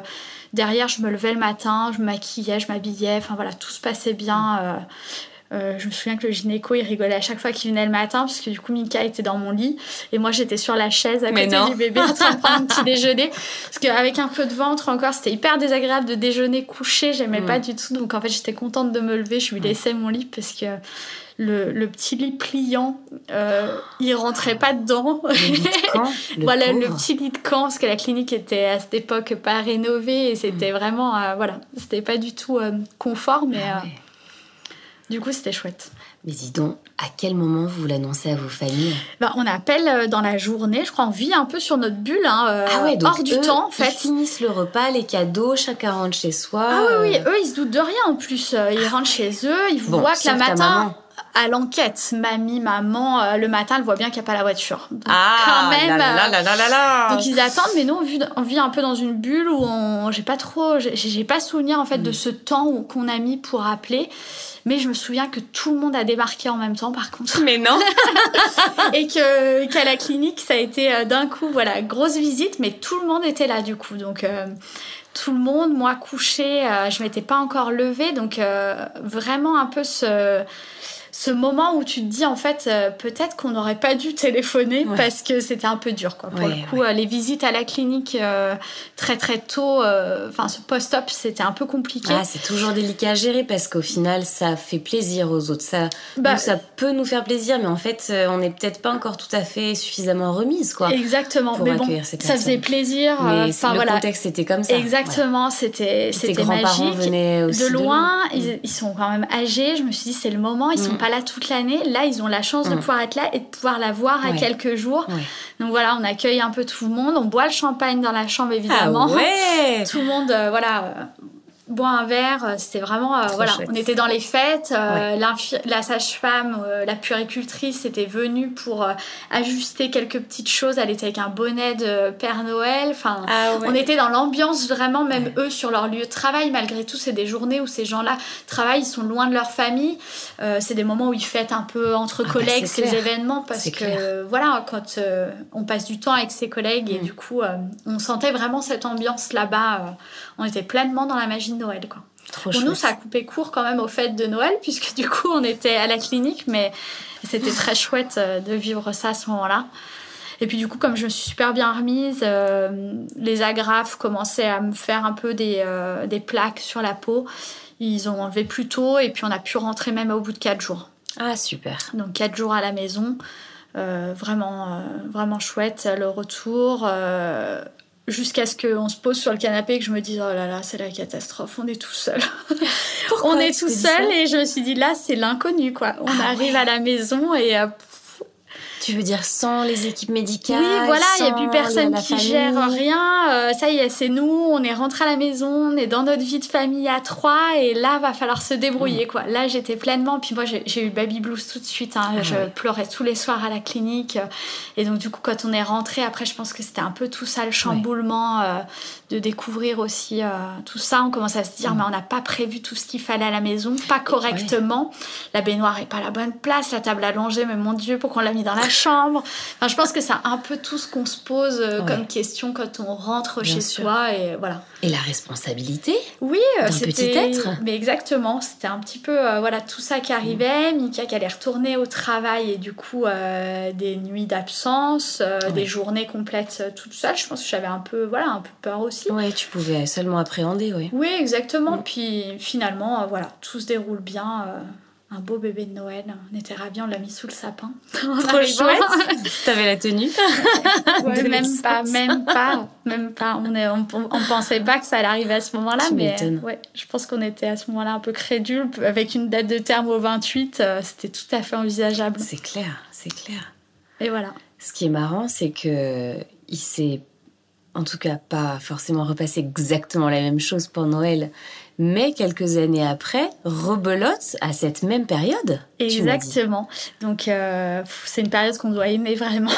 derrière, je me levais le matin, je me maquillais, je m'habillais. Enfin voilà, tout se passait bien. Je me souviens que le gynéco, il rigolait à chaque fois qu'il venait le matin, parce que du coup, Mika était dans mon lit et moi, j'étais sur la chaise à côté du bébé en train de prendre un petit déjeuner. Parce qu'avec un peu de ventre encore, c'était hyper désagréable de déjeuner couché, j'aimais pas du tout. Donc en fait, j'étais contente de me lever, je lui laissais mon lit parce que le, petit lit pliant, euh, il rentrait pas dedans. voilà, le petit lit de camp, parce que la clinique était à cette époque pas rénovée et c'était mm. vraiment, euh, voilà, c'était pas du tout euh, confort, mais ah du coup c'était chouette. Mais dis donc, à quel moment vous l'annoncez à vos familles? Bah, On appelle euh, dans la journée, je crois, on vit un peu sur notre bulle, hein, euh, ah ouais, hors du temps en fait. Ils finissent le repas, les cadeaux, chacun rentre chez soi. Ah oui, oui, eux ils se doutent de rien en plus. Ils rentrent chez eux, ils voient que la matin à l'enquête. Mamie, maman, le matin, elle voit bien qu'il n'y a pas la voiture. Donc, ah, quand même. Là, là, là, donc ils attendent, mais nous, on vit, un peu dans une bulle où on, j'ai pas trop, j'ai, pas souvenir en fait de mm. ce temps qu'on a mis pour appeler. Mais je me souviens que tout le monde a débarqué en même temps, par contre. Mais non Et que qu'à la clinique, ça a été euh, d'un coup, voilà, grosse visite, mais tout le monde était là du coup. Donc euh, tout le monde, moi couchée, euh, je m'étais pas encore levée, donc vraiment un peu ce ce moment où tu te dis en fait euh, peut-être qu'on n'aurait pas dû téléphoner parce que c'était un peu dur quoi. Pour le coup, euh, les visites à la clinique euh, très très tôt, enfin ce post-op c'était un peu compliqué. Ah, c'est toujours délicat à gérer parce qu'au final ça fait plaisir aux autres. Ça, bah, ça peut nous faire plaisir, mais en fait on n'est peut-être pas encore tout à fait suffisamment remise quoi. Exactement. mais bon, ça faisait plaisir. Mais le voilà. contexte était comme ça. Exactement, c'était c'était magique. Venaient aussi de loin, Ils, sont quand même âgés. Je me suis dit c'est le moment. Ils sont mm. Pas là toute l'année. Là, ils ont la chance de mm. pouvoir être là et de pouvoir la voir à quelques jours. Donc voilà, on accueille un peu tout le monde. On boit le champagne dans la chambre, évidemment. Ah tout le monde, euh, voilà, euh, boire un verre, euh, c'était vraiment euh, voilà, on était dans les fêtes, euh, la sage-femme, la puéricultrice était venue pour ajuster quelques petites choses, elle était avec un bonnet de Père Noël, enfin ah on était dans l'ambiance vraiment même eux sur leur lieu de travail. Malgré tout c'est des journées où ces gens-là travaillent, ils sont loin de leur famille, c'est des moments où ils fêtent un peu entre ah bah, collègues ces événements parce que voilà quand on passe du temps avec ses collègues et mm. du coup on sentait vraiment cette ambiance là-bas, on était pleinement dans la magie Noël. Quoi. Trop Pour nous, ça a coupé court quand même aux fêtes de Noël, puisque du coup, on était à la clinique, mais c'était très chouette euh, de vivre ça à ce moment-là. Et puis du coup, comme je me suis super bien remise, euh, les agrafes commençaient à me faire un peu des, euh, des, plaques sur la peau. Ils ont enlevé plus tôt et puis on a pu rentrer même au bout de 4 jours. Ah super. Donc 4 jours à la maison. vraiment, vraiment chouette le retour jusqu'à ce qu'on se pose sur le canapé et que je me dise oh là là c'est la catastrophe on est tout seul. On est tout seul et je me suis dit là c'est l'inconnu quoi. On ah arrive à la maison et tu veux dire sans les équipes médicales Oui, voilà, il n'y a plus personne qui gère rien. Euh, ça y est, c'est nous, on est rentré à la maison, on est dans notre vie de famille à trois, et là, va falloir se débrouiller, mm. quoi. Là, j'étais pleinement, puis moi, j'ai eu baby blues tout de suite. Hein. Ah je pleurais tous les soirs à la clinique. Et donc, du coup, quand on est rentré, après, je pense que c'était un peu tout ça, le chamboulement, euh, de découvrir aussi euh, tout ça. On commence à se dire, mm. mais on n'a pas prévu tout ce qu'il fallait à la maison, pas correctement. La baignoire est pas à la bonne place, la table allongée, mais mon Dieu, pourquoi on l'a mis dans la chambre. Enfin, je pense que c'est un peu tout ce qu'on se pose euh, comme question quand on rentre chez soi et voilà. Et la responsabilité Oui, euh, c'était petit être. Mais exactement, c'était un petit peu euh, voilà tout ça qui arrivait. Mm. Mika qui allait retourner au travail et du coup des nuits d'absence, des journées complètes toute seule. Je pense que j'avais un peu voilà un peu peur aussi. Oui, tu pouvais seulement appréhender, oui. Oui, exactement. Mm. Puis finalement, voilà, tout se déroule bien un beau bébé de Noël. On était ravis, on l'a mis sous le sapin. Trop chouette. T'avais la tenue Même pas, même pas, même pas. On, est, on, pensait pas que ça allait arriver à ce moment-là, mais ouais, je pense qu'on était à ce moment-là un peu crédule. Avec une date de terme au 28, euh, c'était tout à fait envisageable. C'est clair, c'est clair. Et voilà. Ce qui est marrant, c'est que il s'est en tout cas pas forcément repassé exactement la même chose pour Noël, mais quelques années après, rebelote à cette même période. Exactement. Donc euh, c'est une période qu'on doit aimer vraiment.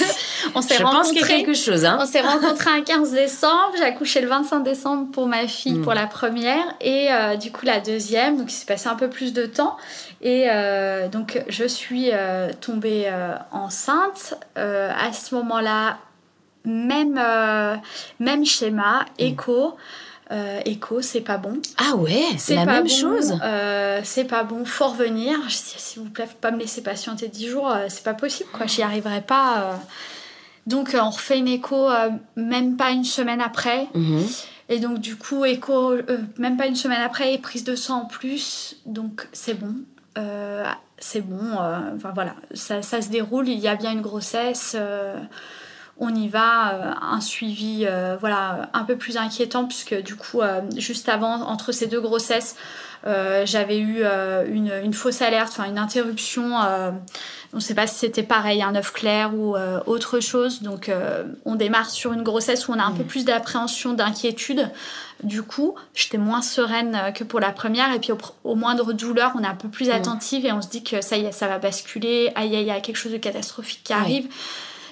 on s'est Je pense qu'il y a quelque chose. Hein. On s'est rencontrés un 15 décembre. J'ai accouché le 25 décembre pour ma fille pour hmm. la première et euh, du coup la deuxième. Donc il s'est passé un peu plus de temps. Et euh, donc je suis tombée enceinte. à ce moment-là, même, même schéma, écho. Euh, écho, c'est pas bon. Ah ouais, c'est la même chose. Euh, c'est pas bon, faut revenir. S'il vous plaît, faut pas me laisser patienter 10 jours, euh, c'est pas possible, quoi. J'y arriverai pas. Donc, on refait une écho même pas une semaine après. Mhm. Et donc, du coup, écho même pas une semaine après et prise de sang en plus. Donc, c'est bon. c'est bon. Enfin, voilà, ça, ça, se déroule. Il y a bien une grossesse on y va, euh, un suivi euh, voilà, un peu plus inquiétant puisque du coup, euh, juste avant, entre ces deux grossesses, J'avais eu une, une, fausse alerte, enfin une interruption on ne sait pas si c'était pareil, un œuf clair ou autre chose. Donc, on démarre sur une grossesse où on a un peu mm. plus d'appréhension, d'inquiétude. Du coup, j'étais moins sereine que pour la première. Et puis, au, moindre douleur, on est un peu plus mm. attentive et on se dit que ça y est, ça va basculer. Aïe, aïe, il y a quelque chose de catastrophique qui arrive.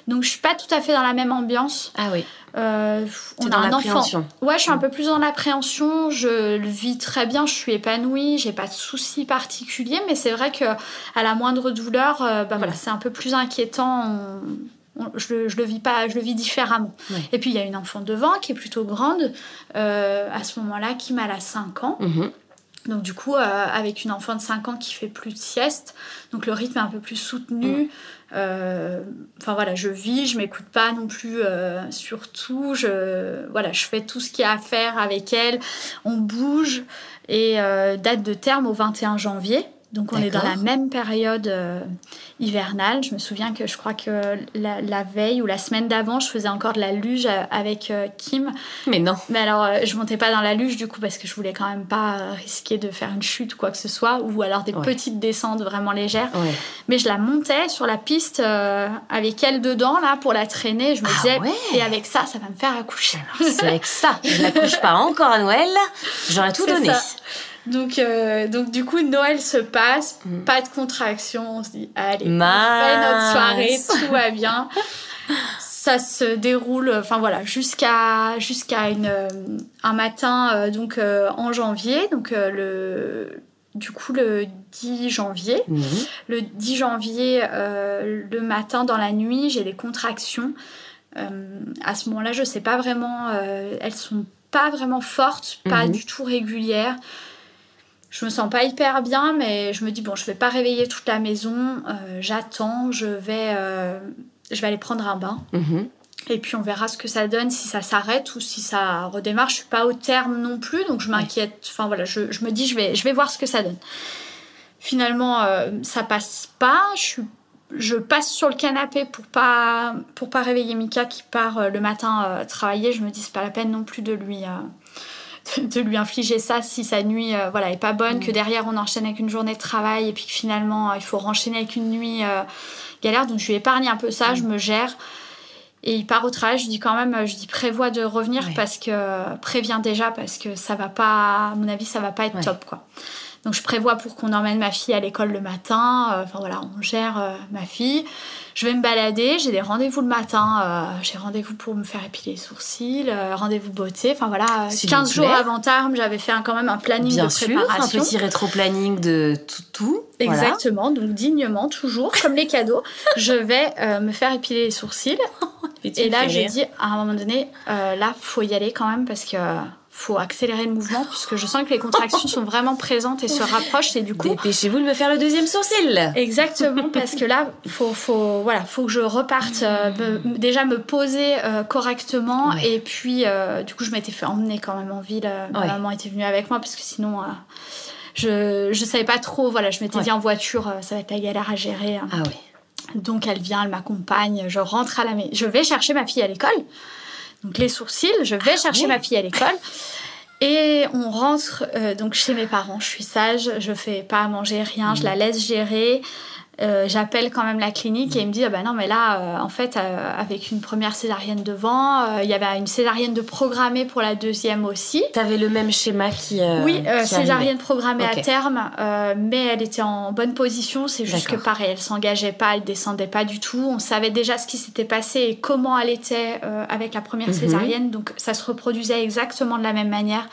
Donc, je suis pas tout à fait dans la même ambiance. Ah oui. Euh, on a un enfant. Ouais, je suis un peu plus dans l'appréhension. Je le vis très bien. Je suis épanouie. J'ai pas de soucis particuliers. Mais c'est vrai que à la moindre douleur, euh, bah voilà, c'est un peu plus inquiétant. je, le vis pas, je le vis différemment. Et puis il y a une enfant devant qui est plutôt grande euh, à ce moment-là, qui m'a à 5 ans. Mhm. Donc du coup, avec une enfant de 5 ans qui fait plus de sieste, donc le rythme est un peu plus soutenu. Mm. Euh, enfin voilà, je vis, je m'écoute pas non plus euh, sur tout. Je, voilà, je fais tout ce qu'il y a à faire avec elle. On bouge et euh, date de terme au 21 janvier. Donc on est dans la même période euh, hivernale. Je me souviens que je crois que la, veille ou la semaine d'avant, je faisais encore de la luge euh, avec euh, Kim. Mais non. Mais alors je montais pas dans la luge du coup parce que je voulais quand même pas risquer de faire une chute ou quoi que ce soit ou alors des petites descentes vraiment légères. Mais je la montais sur la piste avec elle dedans là pour la traîner. Je me ah disais et avec ça, ça va me faire accoucher. C'est avec ça. Je n'accouche pas encore à Noël. J'aurais tout donné. Donc, euh, donc du coup, Noël se passe, mm. pas de contraction. On se dit, allez, on fait notre soirée, tout va bien. Ça se déroule, enfin voilà, jusqu'à jusqu'à une un matin euh, donc euh, en janvier, donc le du coup le 10 janvier. Mm. Le 10 janvier, le matin dans la nuit, j'ai des contractions. à ce moment-là, je sais pas vraiment, elles sont pas vraiment fortes, pas mm-hmm. du tout régulières je me sens pas hyper bien, mais je me dis bon, je vais pas réveiller toute la maison. Euh, j'attends, je vais, euh, je vais aller prendre un bain. Mhm. Et puis on verra ce que ça donne, si ça s'arrête ou si ça redémarre. Je suis pas au terme non plus, donc je m'inquiète. Enfin voilà, je, me dis je vais, je vais voir ce que ça donne. Finalement, euh, ça passe pas. Je je passe sur le canapé pour pas pour pas réveiller Mika qui part le matin travailler. Je me dis c'est pas la peine non plus de lui de lui infliger ça si sa nuit euh, voilà est pas bonne, que mm. derrière on enchaîne avec une journée de travail et puis que finalement euh, il faut renchaîner avec une nuit euh, galère. Donc je lui épargne un peu ça, je mm. me gère. Et il part au travail, je dis quand même, je dis prévois de revenir parce que préviens déjà parce que ça va pas, à mon avis, ça va pas être top quoi. Donc je prévois pour qu'on emmène ma fille à l'école le matin. Enfin voilà, on gère ma fille je vais me balader, j'ai des rendez-vous le matin, euh, j'ai rendez-vous pour me faire épiler les sourcils, euh, rendez-vous beauté, enfin voilà, 15 jours avant terme, j'avais fait quand même un planning Bien de sûr, préparation. un petit rétro-planning de tout. tout Exactement, donc dignement, toujours, comme les cadeaux, je vais euh, me faire épiler les sourcils. Et, là, j'ai dit, à un moment donné, là, faut y aller quand même parce que faut accélérer le mouvement puisque je sens que les contractions sont vraiment présentes et se rapprochent et du coup dépêchez-vous de me faire le deuxième sourcil. Exactement parce que là faut faut voilà faut que je reparte euh, déjà me poser euh, correctement et puis euh, du coup je m'étais fait emmener quand même en ville ma maman était venue avec moi parce que sinon je je savais pas trop voilà je m'étais dit en voiture ça va être la galère à gérer hein. ah oui donc elle vient elle m'accompagne je rentre à la maison je vais chercher ma fille à l'école donc les sourcils. Je vais ah chercher ma fille à l'école. Et on rentre euh, donc chez mes parents. Je suis sage, je fais pas à manger rien, je la mmh. laisse gérer. Euh, j'appelle quand même la clinique et il me dit ah ben non mais là euh, en fait euh, avec une première césarienne devant il y avait une césarienne de programmée pour la deuxième aussi. T'avais le même schéma qui oui césarienne programmée à terme mais elle était en bonne position. C'est juste que pareil elle s'engageait pas elle descendait pas du tout. On savait déjà ce qui s'était passé et comment elle était avec la première mhm. césarienne. Donc ça se reproduisait exactement de la même manière.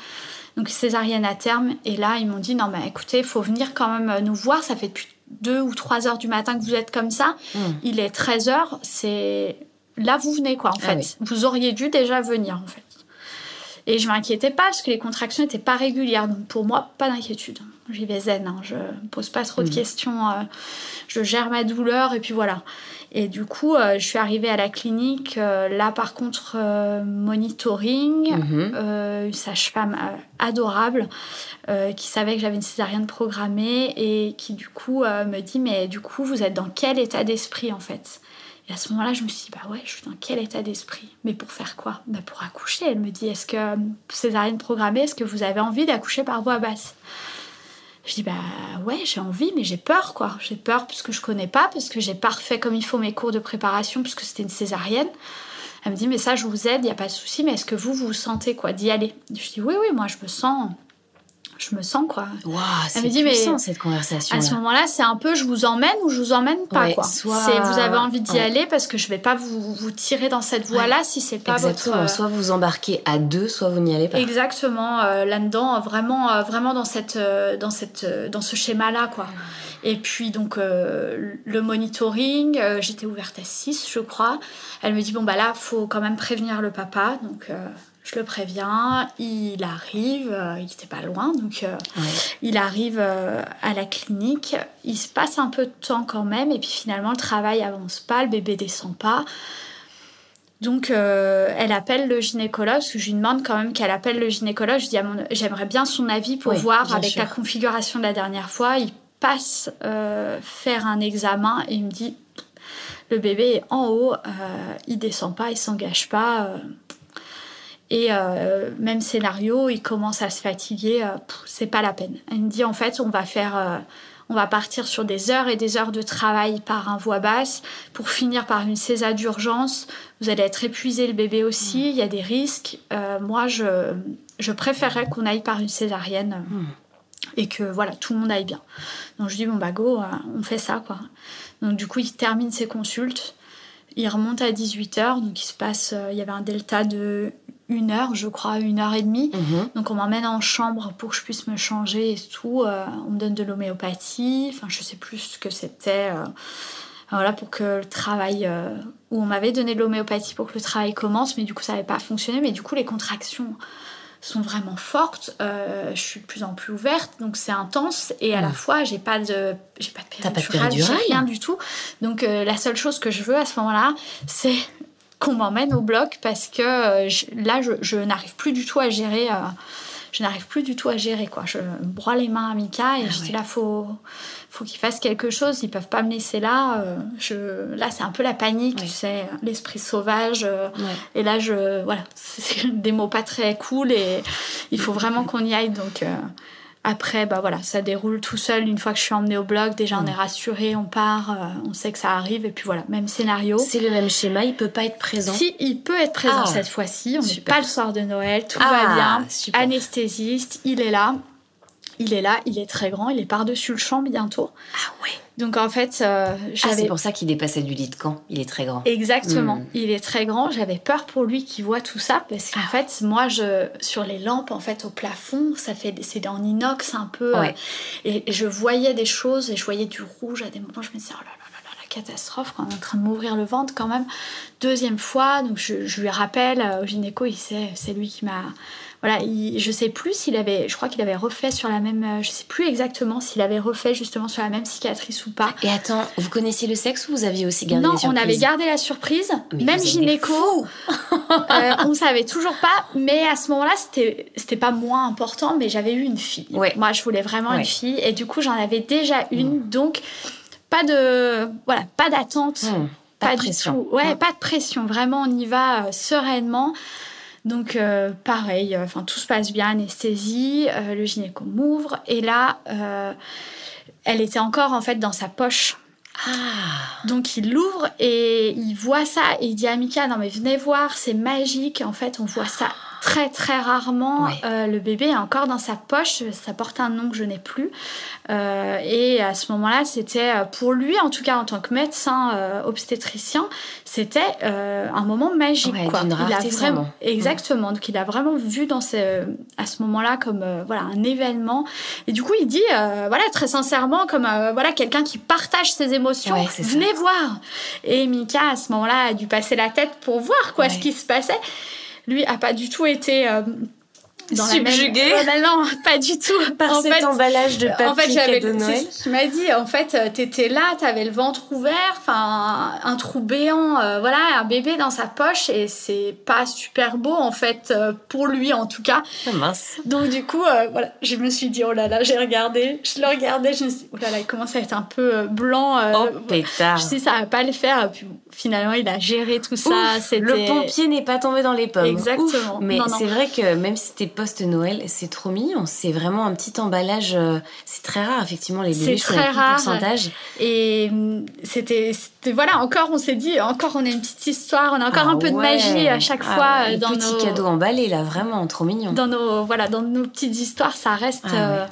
Donc césarienne à terme. Et là ils m'ont dit non mais écoutez faut venir quand même nous voir. Ça fait depuis 2 ou 3 heures du matin que vous êtes comme ça, hmm. il est 13 heures, c'est là vous venez quoi en ah fait. Vous auriez dû déjà venir en fait. Et je m'inquiétais pas parce que les contractions n'étaient pas régulières. Donc pour moi, pas d'inquiétude. J'y vais zen, hein. je ne pose pas trop de hmm. questions. Euh, je gère ma douleur et puis voilà. Et du coup, euh, je suis arrivée à la clinique. Euh, là, par contre, euh, monitoring, mhm. une sage-femme adorable qui savait que j'avais une césarienne programmée et qui, du coup, me dit Mais du coup, vous êtes dans quel état d'esprit en fait? Et à ce moment-là, je me suis dit Bah ouais, je suis dans quel état d'esprit? Mais pour faire quoi? Bah Pour accoucher. Elle me dit Est-ce que césarienne programmée, est-ce que vous avez envie d'accoucher par voie basse? Je dis bah ouais, j'ai envie, mais j'ai peur quoi. J'ai peur parce que je connais pas, parce que j'ai pas refait comme il faut mes cours de préparation, puisque c'était une césarienne. Elle me dit mais ça je vous aide, il y a pas de souci, mais est-ce que vous vous sentez quoi d'y aller? Je dis oui oui, moi je me sens je me sens quoi. Wow, c'est puissant cette conversation. À ce moment-là, c'est un peu je vous emmène ou je vous emmène pas quoi. Soit... vous avez envie d'y aller parce que je vais pas vous, vous tirer dans cette voie-là si c'est pas Exactement. votre. Soit vous embarquez à deux, soit vous n'y allez pas. Exactement euh, là-dedans, vraiment, euh, vraiment dans cette, euh, dans cette, dans ce schéma-là quoi. Et puis donc le monitoring, j'étais ouverte à 6 je crois. Elle me dit bon bah là faut quand même prévenir le papa donc je le préviens, il arrive, euh, il n'était pas loin, donc euh, il arrive euh, à la clinique. Il se passe un peu de temps quand même, et puis finalement le travail avance pas, le bébé descend pas. Donc elle appelle le gynécologue, parce que je lui demande quand même qu'elle appelle le gynécologue. Je dis j'aimerais bien son avis pour voir avec la configuration de la dernière fois. Il passe faire un examen et il me dit le bébé est en haut, il descend pas, il s'engage pas et euh, même scénario, il commence à se fatiguer, euh, c'est pas la peine. Elle me dit en fait, on va faire, euh, on va partir sur des heures et des heures de travail par un voix basse pour finir par une césar d'urgence. Vous allez être épuisé, le bébé aussi, il y a des risques. moi, je, je préférerais qu'on aille par une césarienne. Et que voilà, tout le monde aille bien. Donc je dis, bon bah go, on fait ça quoi. Donc du coup, il termine ses consultes. Il remonte à 18h, donc il se passe, il y avait un delta de une heure, je crois, une heure et demie. Mhm. Donc on m'emmène en chambre pour que je puisse me changer et tout. Euh, on me donne de l'homéopathie. Enfin, je sais plus ce que c'était. Euh, voilà, pour que le travail. Euh, où on m'avait donné de l'homéopathie pour que le travail commence, mais du coup ça n'avait pas fonctionné. Mais du coup les contractions sont vraiment fortes. je suis de plus en plus ouverte, donc c'est intense. Et à la fois, j'ai pas de, j'ai pas de péridurale, rien du tout. Donc la seule chose que je veux à ce moment-là, c'est qu'on m'emmène au bloc parce que euh, là, je, n'arrive plus du tout à gérer. Euh, je n'arrive plus du tout à gérer quoi. Je broie les mains à Mika et ah je dis là faut faut qu'ils fassent quelque chose. Ils peuvent pas me laisser là. Euh, je là c'est un peu la panique, tu sais, l'esprit sauvage. Et là je voilà, c'est des mots pas très cool et il faut vraiment qu'on y aille donc. Après, bah voilà, ça déroule tout seul. Une fois que je suis emmenée au blog, déjà on est rassuré, on part, euh, on sait que ça arrive, et puis voilà, même scénario. C'est le même schéma, il peut pas être présent. Si, il peut être présent ah, cette fois-ci. On n'est pas le soir de Noël, tout va ah, bien. Anesthésiste, il est là. Il est là, il est très grand, il est par-dessus le champ bientôt. Ah ouais. Donc en fait, euh, j'avais. Ah, c'est pour ça qu'il dépassait du lit de camp. Il est très grand. Exactement. Hmm. Il est très grand. J'avais peur pour lui qu'il voit tout ça parce qu'en ah. fait, moi, je sur les lampes en fait au plafond, ça fait c'est en inox un peu. Euh, et, je voyais des choses et je voyais du rouge à des moments. Je me disais oh là là là là la catastrophe quand on est en train de m'ouvrir le ventre quand même. Deuxième fois, donc je, je lui rappelle euh, au gynéco, il sait, c'est lui qui m'a voilà, je sais plus s'il avait, je crois qu'il avait refait sur la même, euh, je sais plus exactement s'il avait refait justement sur la même cicatrice ou pas. Et attends, vous connaissiez le sexe ou vous aviez aussi gardé la surprise Non, on avait gardé la surprise, même gynéco. euh, on savait toujours pas, mais à ce moment-là, c'était, c'était pas moins important, mais j'avais eu une fille. Ouais. Moi, je voulais vraiment une fille, et du coup, j'en avais déjà une, mm. donc pas de, voilà, pas d'attente. Mm. Pas, de pression. Ouais, mm. pas de pression. Vraiment, on y va euh, sereinement. Donc euh, pareil, euh, enfin tout se passe bien, anesthésie, euh, le gynéco m'ouvre et là, elle était encore en fait dans sa poche. Ah. Donc il l'ouvre et il voit ça et il dit à Mika non mais venez voir, c'est magique. En fait, on voit ça très très rarement. Euh, le bébé est encore dans sa poche, ça porte un nom que je n'ai plus. Euh, et à ce moment-là, c'était euh, pour lui, en tout cas en tant que médecin obstétricien, c'était un moment magique. quoi. il a vraiment, exactement. Donc il a vraiment vu dans ce, à ce moment-là comme voilà un événement. Et du coup, il dit voilà très sincèrement comme voilà quelqu'un qui partage ses émotions. Venez voir. Et Mika à ce moment-là a dû passer la tête pour voir quoi ce qui se passait lui a pas du tout été euh, subjugué. non, pas du tout. Par cet emballage de papier en fait, j'avais, de Noël. Tu m'as dit, en fait, euh, t'étais là, t'avais le ventre ouvert, enfin, un trou béant, euh, voilà, un bébé dans sa poche, et c'est pas super beau, en fait, euh, pour lui, en tout cas. Oh, mince. Donc, du coup, voilà, je me suis dit, oh là là, j'ai regardé, je le regardais, je me suis dit, oh là là, il commence à être un peu blanc. oh, pétard. Je sais, ça va pas le faire. Puis, finalement, il a géré tout ça. le pompier n'est pas tombé dans les pommes. Exactement. Mais c'est vrai que même si c'était post-Noël. C'est trop mignon. C'est vraiment un petit emballage. Euh, c'est très rare, effectivement, les bébés. C'est très rare. Pourcentage. Et hum, c'était, voilà, encore, on s'est dit, encore, on a une petite histoire, on a encore ah un peu de magie à chaque ah fois euh, dans nos petits cadeaux emballés là, vraiment, trop mignon. Dans nos, voilà, dans nos petites histoires, ça reste. Ah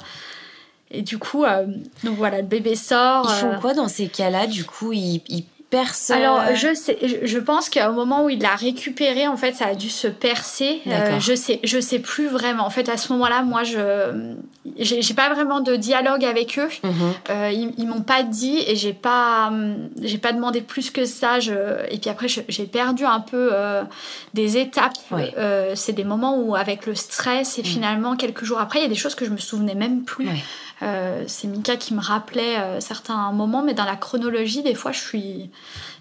et du coup, donc voilà, le bébé sort. Ils font quoi dans ces cas-là? Du coup, ils, ils alors, je, sais, je pense qu'au moment où il l'a récupéré, en fait, ça a dû se percer. Euh, je sais, je sais plus vraiment. En fait, à ce moment-là, moi, je j'ai pas vraiment de dialogue avec eux. Mhm. Euh, ils, ils m'ont pas dit et j'ai pas j'ai pas demandé plus que ça. Je, et puis après, j'ai perdu un peu euh, des étapes. C'est des moments où, avec le stress et mm. finalement quelques jours après, il y a des choses que je me souvenais même plus. Euh, c'est Mika qui me rappelait euh, certains moments, mais dans la chronologie, des fois, je suis,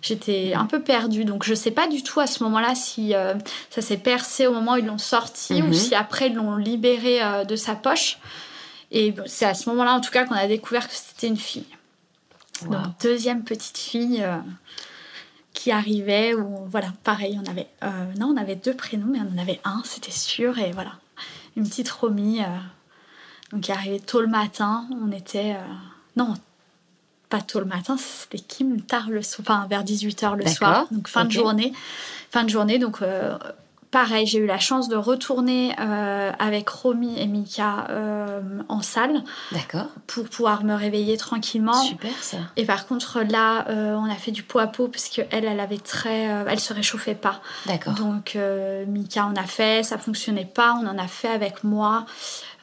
j'étais un peu perdue. Donc, je sais pas du tout à ce moment-là si euh, ça s'est percé au moment où ils l'ont sorti ou mhm. si après ils l'ont libéré de sa poche. Et c'est à ce moment-là, en tout cas, qu'on a découvert que c'était une fille. Donc, deuxième petite fille qui arrivait où voilà pareil on avait non on avait deux prénoms mais on en avait un c'était sûr et voilà une petite Romy donc, il arrivait tôt le matin. On était. Euh, non, pas tôt le matin, c'était Kim, tard le soir, enfin vers 18h le soir. Donc, fin de journée. Fin de journée. Donc, euh, pareil, j'ai eu la chance de retourner euh, avec Romy et Mika en salle. D'accord. Pour pouvoir me réveiller tranquillement. Super ça. Et par contre, là, on a fait du pot à pot parce qu'elle, elle avait très. elle se réchauffait pas. D'accord. Donc, Mika en a fait, ça fonctionnait pas. On en a fait avec moi.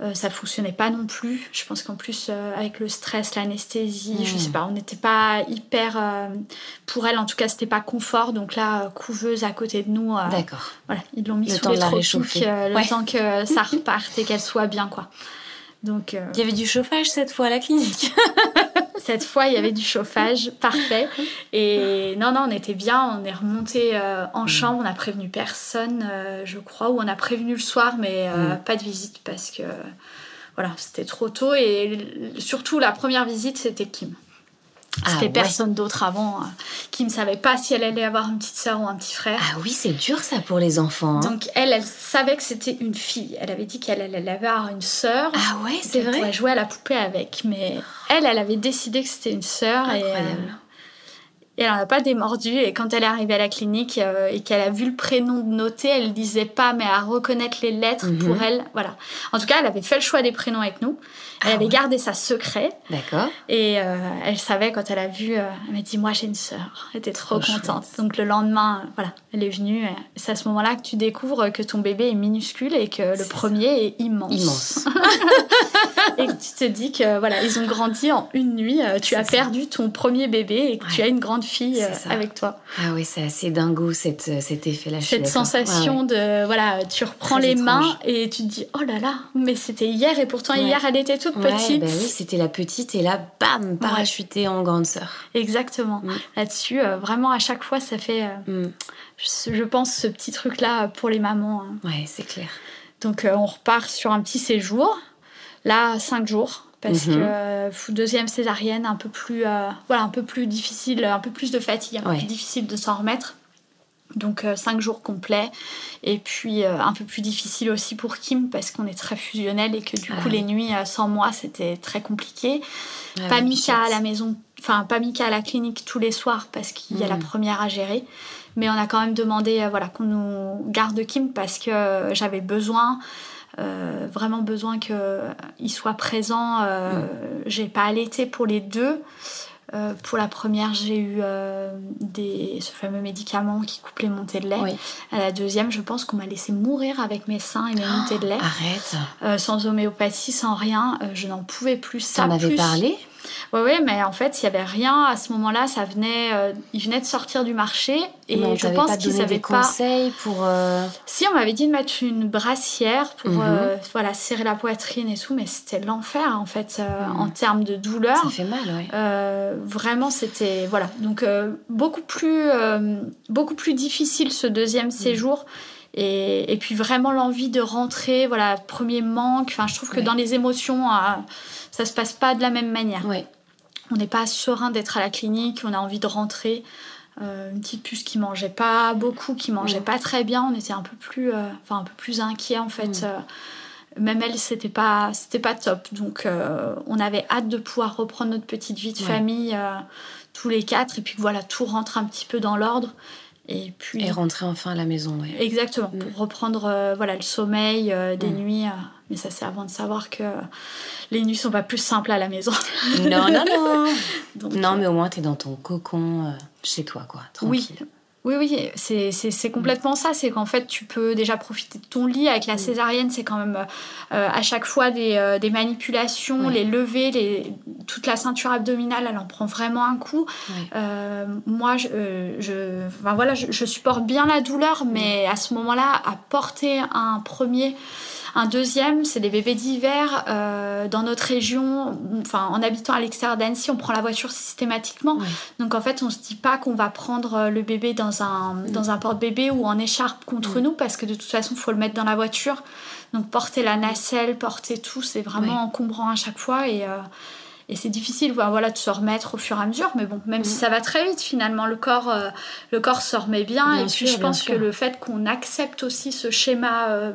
Euh, ça fonctionnait pas non plus. Je pense qu'en plus, euh, avec le stress, l'anesthésie, je sais hmm. pas, on n'était pas hyper. Euh, pour elle, en tout cas, c'était pas confort. Donc là, couveuse à côté de nous. D'accord. Voilà, ils l'ont mis le sous les tropiques le temps que ça reparte et qu'elle soit bien, quoi. Donc. Il y avait du chauffage cette fois à la clinique. Cette fois, il y avait du chauffage, parfait. Et non, non, on était bien. On est remonté euh, en mm. chambre. On a prévenu personne, euh, je crois, ou on a prévenu le soir, mais euh, mm. pas de visite parce que voilà, c'était trop tôt. Et surtout, la première visite, c'était Kim. Ah C'était personne d'autre avant euh, qui ne savait pas si elle allait avoir une petite sœur ou un petit frère. Ah oui, c'est dur ça pour les enfants. Hein. Donc elle, elle savait que c'était une fille. Elle avait dit qu'elle allait avoir une sœur. Ah ouais, c'est vrai. Elle jouer à la poupée avec. Mais elle, elle avait décidé que c'était une sœur. Euh, Incroyable. Et, elle n'en a pas démordu. Et quand elle est arrivée à la clinique euh, et qu'elle a vu le prénom noté, elle disait pas, mais à reconnaître les lettres mhm. pour elle. Voilà. En tout cas, elle avait fait le choix des prénoms avec nous. Elle ah avait gardé ça secret. D'accord. Et euh, elle savait quand elle a vu, euh, elle m'a dit Moi j'ai une sœur. Elle était trop, contente. Donc le lendemain, voilà, elle est venue. C'est à ce moment-là que tu découvres que ton bébé est minuscule et que le premier est immense. Immense. et que tu te dis que voilà, ils ont grandi en une nuit. tu as perdu ton premier bébé et que tu as une grande fille avec toi. Ah oui, c'est assez dingo cet effet-là. Cette sensation de voilà, tu reprends les mains et tu te dis Oh là là, mais c'était hier et pourtant hier elle était toute petite. Bah oui, c'était la petite et là, bam, parachutée en grande sœur. Exactement. Mm. Là-dessus, euh, vraiment, à chaque fois, ça fait, euh, mm. je, pense, ce petit truc-là pour les mamans. Hein. Ouais, c'est clair. Donc, euh, on repart sur un petit séjour. Là, cinq jours. Parce mhm. que deuxième césarienne, un peu plus, voilà, un peu plus difficile, un peu plus de fatigue, un peu plus difficile de s'en remettre. Donc euh, cinq jours complets. Et puis euh, un peu plus difficile aussi pour Kim parce qu'on est très fusionnel et que du coup les nuits euh, sans moi c'était très compliqué. pas Mika à la maison, enfin pas Mika à la clinique tous les soirs parce qu'il y a la hmm. première à gérer. Mais on a quand même demandé voilà, qu'on nous garde Kim parce que j'avais besoin. Vraiment besoin qu'il soit présent. Hmm. J'ai pas allaité pour les deux. Euh, pour la première, j'ai eu euh, des, ce fameux médicament qui coupe les montées de lait. À la deuxième, je pense qu'on m'a laissé mourir avec mes seins et mes montées de lait. Arrête. Euh, sans homéopathie, sans rien. je n'en pouvais plus. Ça en avais parlé? Oui, oui, mais en fait, il n'y avait rien à ce moment-là. Ça venait, euh, il venait de sortir du marché et je pense qu'ils n'avaient pas. conseils pour. Euh, si, on m'avait dit de mettre une brassière pour mhm. euh, voilà serrer la poitrine et tout, mais c'était l'enfer en fait mhm. en termes de douleur. Ça fait mal, oui. vraiment, c'était voilà. Donc beaucoup plus beaucoup plus difficile ce deuxième mhm. séjour. Et, et, puis vraiment l'envie de rentrer, voilà, premier manque. Enfin, je trouve que dans les émotions, ça se passe pas de la même manière. Ouais. On n'est pas serein d'être à la clinique, on a envie de rentrer. Euh, une petite puce qui mangeait pas beaucoup, qui mangeait pas très bien. On était un peu plus, euh, enfin un peu plus inquiet en fait. Mm. même elle, c'était pas, c'était pas top. Donc, on avait hâte de pouvoir reprendre notre petite vie de famille tous les quatre, et puis voilà, tout rentre un petit peu dans l'ordre. Et puis. Et rentrer enfin à la maison. Exactement, pour reprendre voilà, le sommeil des mm. nuits. Mais ça, c'est avant de savoir que les nuits sont pas plus simples à la maison. non, non, non. non, mais au moins, tu es dans ton cocon chez toi, quoi, tranquille. Oui. Oui, oui, c'est complètement ça. C'est qu'en fait, tu peux déjà profiter de ton lit. Avec la césarienne, c'est quand même euh, à chaque fois des, euh, des manipulations, les levées, les, toute la ceinture abdominale, elle en prend vraiment un coup. Euh, moi, je, je, voilà, je, je, supporte bien la douleur, mais à ce moment-là, à porter un premier un deuxième, c'est des bébés d'hiver. Euh, dans notre région, enfin, en habitant à l'extérieur d'Annecy, on prend la voiture systématiquement. Donc en fait, on se dit pas qu'on va prendre euh, le bébé dans un, mm. dans un porte-bébé ou en écharpe contre mm. nous, parce que de toute façon, il faut le mettre dans la voiture. Donc porter la nacelle, porter tout, c'est vraiment encombrant à chaque fois. Et, euh, et c'est difficile voilà, de se remettre au fur et à mesure, mais bon, même si mm. ça va très vite, finalement, le corps, euh, le corps se remet bien. et puis je pense que le fait qu'on accepte aussi ce schéma euh,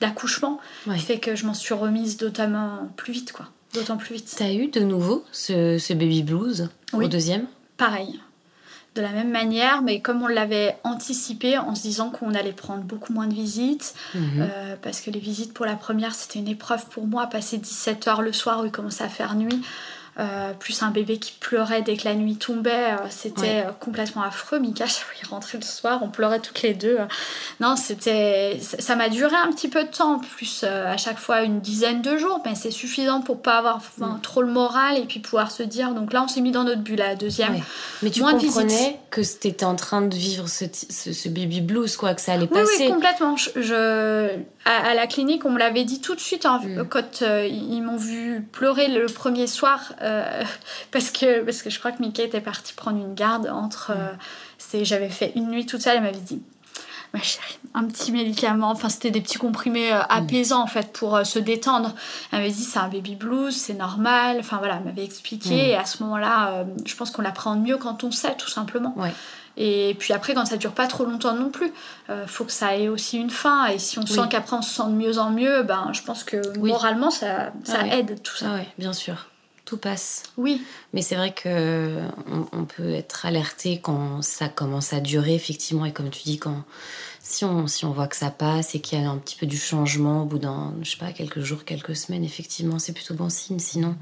d'accouchement fait que je m'en suis remise d'autant plus vite, quoi. D'autant plus vite. T'as eu de nouveau ce, baby blues au deuxième? Pareil. De la même manière, mais comme on l'avait anticipé en se disant qu'on allait prendre beaucoup moins de visites, mhm. euh, parce que les visites pour la première, c'était une épreuve pour moi, passer 17 heures le soir où il commençait à faire nuit. Euh, plus un bébé qui pleurait dès que la nuit tombait, euh, c'était euh, complètement affreux. Mika, il rentrait le soir, on pleurait toutes les deux. Non, c'était, ça m'a duré un petit peu de temps, plus à chaque fois une dizaine de jours, mais c'est suffisant pour pas avoir mm. trop le moral et puis pouvoir se dire. Donc là, on s'est mis dans notre bulle, la deuxième. Mais tu comprenais que tu étais en train de vivre ce, ce, baby blues, quoi, que ça allait passer. Oui, complètement. Je, à, la clinique, on me l'avait dit tout de suite hein, mm. quand ils m'ont vu pleurer le premier soir. Euh, parce, que, parce que je crois que Mickey était partie prendre une garde entre. Euh, j'avais fait une nuit toute seule, elle m'avait dit ma chérie, un petit médicament, enfin c'était des petits comprimés euh, apaisants en fait pour se détendre. Elle m'avait dit c'est un baby blues, c'est normal, enfin voilà, elle m'avait expliqué mm. et à ce moment-là, je pense qu'on l'apprend mieux quand on sait tout simplement. Et puis après, quand ça dure pas trop longtemps non plus, il faut que ça ait aussi une fin. Et si on sent qu'après on se sent de mieux en mieux, ben, je pense que moralement ça, ça ah aide tout ça. Ah oui, bien sûr tout passe. Oui. Mais c'est vrai que on, peut être alerté quand ça commence à durer, effectivement, et comme tu dis, quand si on, si on voit que ça passe et qu'il y a un petit peu du changement au bout d'un, je sais pas, quelques jours, quelques semaines, effectivement, c'est plutôt bon signe. Sinon,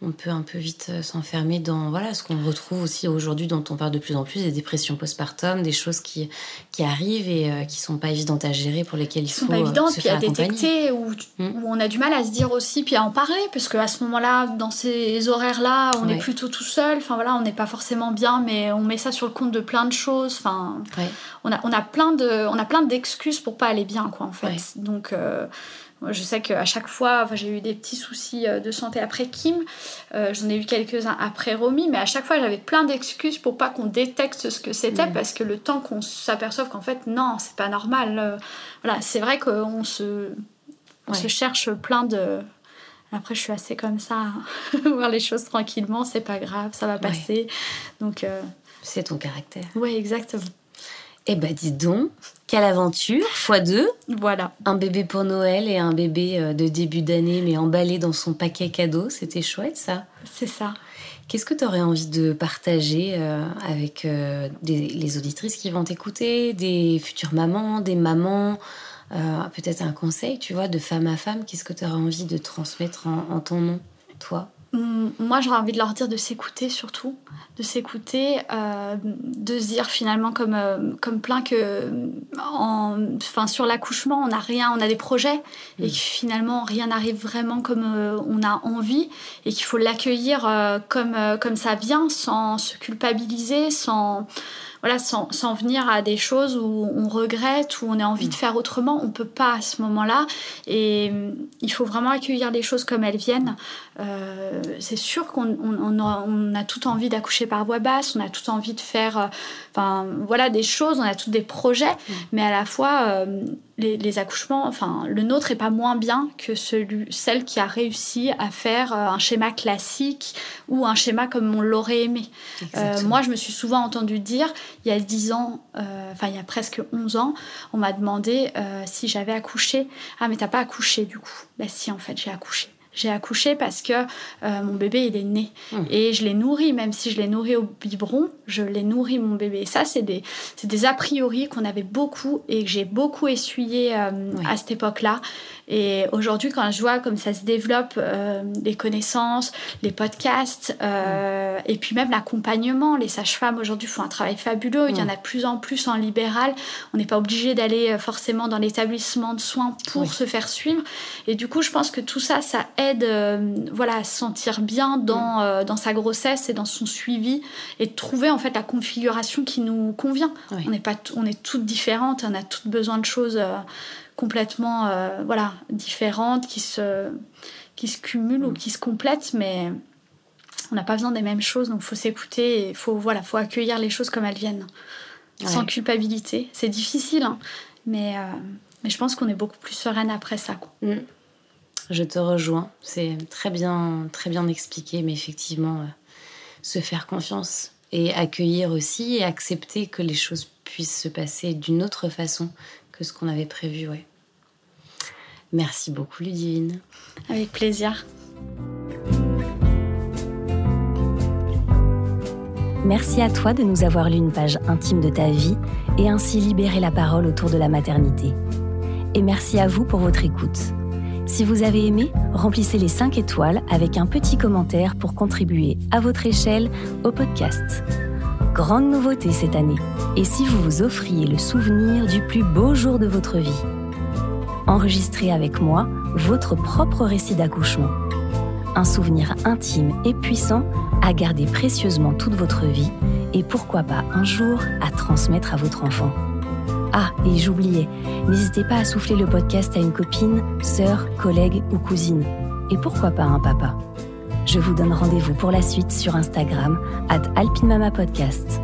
on peut un peu vite euh, s'enfermer dans voilà ce qu'on retrouve aussi aujourd'hui, dont on parle de plus en plus, des dépressions postpartum, des choses qui, qui arrivent et euh, qui sont pas évidentes à gérer, pour lesquelles il faut. sont pas euh, évidentes, puis à détecter, ou, mm. on a du mal à se dire aussi, puis à en parler, parce qu'à ce moment-là, dans ces horaires-là, on est plutôt tout seul. Enfin voilà, on n'est pas forcément bien, mais on met ça sur le compte de plein de choses. Enfin, on, a, on a plein de on a plein d'excuses pour pas aller bien, quoi, en fait. Donc, euh, je sais qu'à chaque fois, j'ai eu des petits soucis euh, de santé après Kim. Euh, j'en ai eu quelques-uns après Romy, mais à chaque fois, j'avais plein d'excuses pour pas qu'on détecte ce que c'était, mm. parce que le temps qu'on s'aperçoive qu'en fait, non, c'est pas normal. voilà, c'est vrai qu'on se, on se cherche plein de. Après, je suis assez comme ça, hein. voir les choses tranquillement, c'est pas grave, ça va passer. Donc. C'est ton caractère. Oui, exactement. Eh ben dis donc, quelle aventure, fois deux. Voilà. Un bébé pour Noël et un bébé euh, de début d'année, mais emballé dans son paquet cadeau, c'était chouette ça. C'est ça. Qu'est-ce que tu aurais envie de partager euh, avec euh, les auditrices qui vont t'écouter, des futures mamans, des mamans, peut-être un conseil, tu vois, de femme à femme Qu'est-ce que tu aurais envie de transmettre en ton nom, toi? Moi, j'aurais envie de leur dire de s'écouter surtout, de s'écouter, euh, de se dire finalement comme, euh, comme plein que en, enfin, sur l'accouchement, on a rien, on a des projets. Et mm. que finalement rien n'arrive vraiment comme euh, on a envie. Et qu'il faut l'accueillir comme, comme ça vient sans se culpabiliser, sans voilà, sans, sans, venir à des choses où on regrette, où on a envie de mm. faire autrement. On peut pas à ce moment-là. Et mm, il faut vraiment accueillir les choses comme elles viennent. Euh, c'est sûr qu'on on, on a, tout envie d'accoucher par voix basse, on a tout envie de faire, euh, voilà, des choses, on a tous des projets, mm. mais à la fois. Les, accouchements, enfin, le nôtre est pas moins bien que celui, celle qui a réussi à faire euh, un schéma classique ou un schéma comme on l'aurait aimé. Euh, moi, je me suis souvent entendu dire, il y a 10 ans, euh, enfin, il y a presque 11 ans, on m'a demandé si j'avais accouché. Ah, mais t'as pas accouché du coup. Bah, si, en fait, j'ai accouché. J'ai accouché parce que euh, mon bébé, il est né. Mmh. Et je l'ai nourri, même si je l'ai nourri au biberon, je l'ai nourri, mon bébé. Et ça, c'est des, des a priori qu'on avait beaucoup et que j'ai beaucoup essuyé euh, à cette époque-là. Et aujourd'hui, quand je vois comme ça se développe, euh, les connaissances, les podcasts, euh, et puis même l'accompagnement, les sages-femmes aujourd'hui font un travail fabuleux. Il y en a de plus en plus en libéral. On n'est pas obligé d'aller euh, forcément dans l'établissement de soins pour se faire suivre. Et du coup, je pense que tout ça, ça aide voilà, à se sentir bien dans, dans sa grossesse et dans son suivi et de trouver en fait la configuration qui nous convient. On, est pas on est toutes différentes, on a toutes besoin de choses complètement euh, voilà, différentes, qui se, qui se cumulent ou mm. qui se complètent, mais on n'a pas besoin des mêmes choses, donc il faut s'écouter et il faut, voilà, faut accueillir les choses comme elles viennent, sans culpabilité. C'est difficile, hein, mais, euh, mais je pense qu'on est beaucoup plus sereine après ça. Mm. Je te rejoins, c'est très bien, très bien expliqué, mais effectivement, euh, se faire confiance et accueillir aussi et accepter que les choses puissent se passer d'une autre façon que ce qu'on avait prévu, ouais. Merci beaucoup, Ludivine. Avec plaisir. Merci à toi de nous avoir lu une page intime de ta vie et ainsi libérer la parole autour de la maternité. Et merci à vous pour votre écoute. Si vous avez aimé, remplissez les 5 étoiles avec un petit commentaire pour contribuer à votre échelle au podcast. Grande nouveauté cette année. Et si vous vous offriez le souvenir du plus beau jour de votre vie? Enregistrez avec moi votre propre récit d'accouchement. Un souvenir intime et puissant à garder précieusement toute votre vie et pourquoi pas un jour à transmettre à votre enfant. Ah, et j'oubliais, n'hésitez pas à souffler le podcast à une copine, sœur, collègue ou cousine. Et pourquoi pas un papa? Je vous donne rendez-vous pour la suite sur Instagram, at Podcast.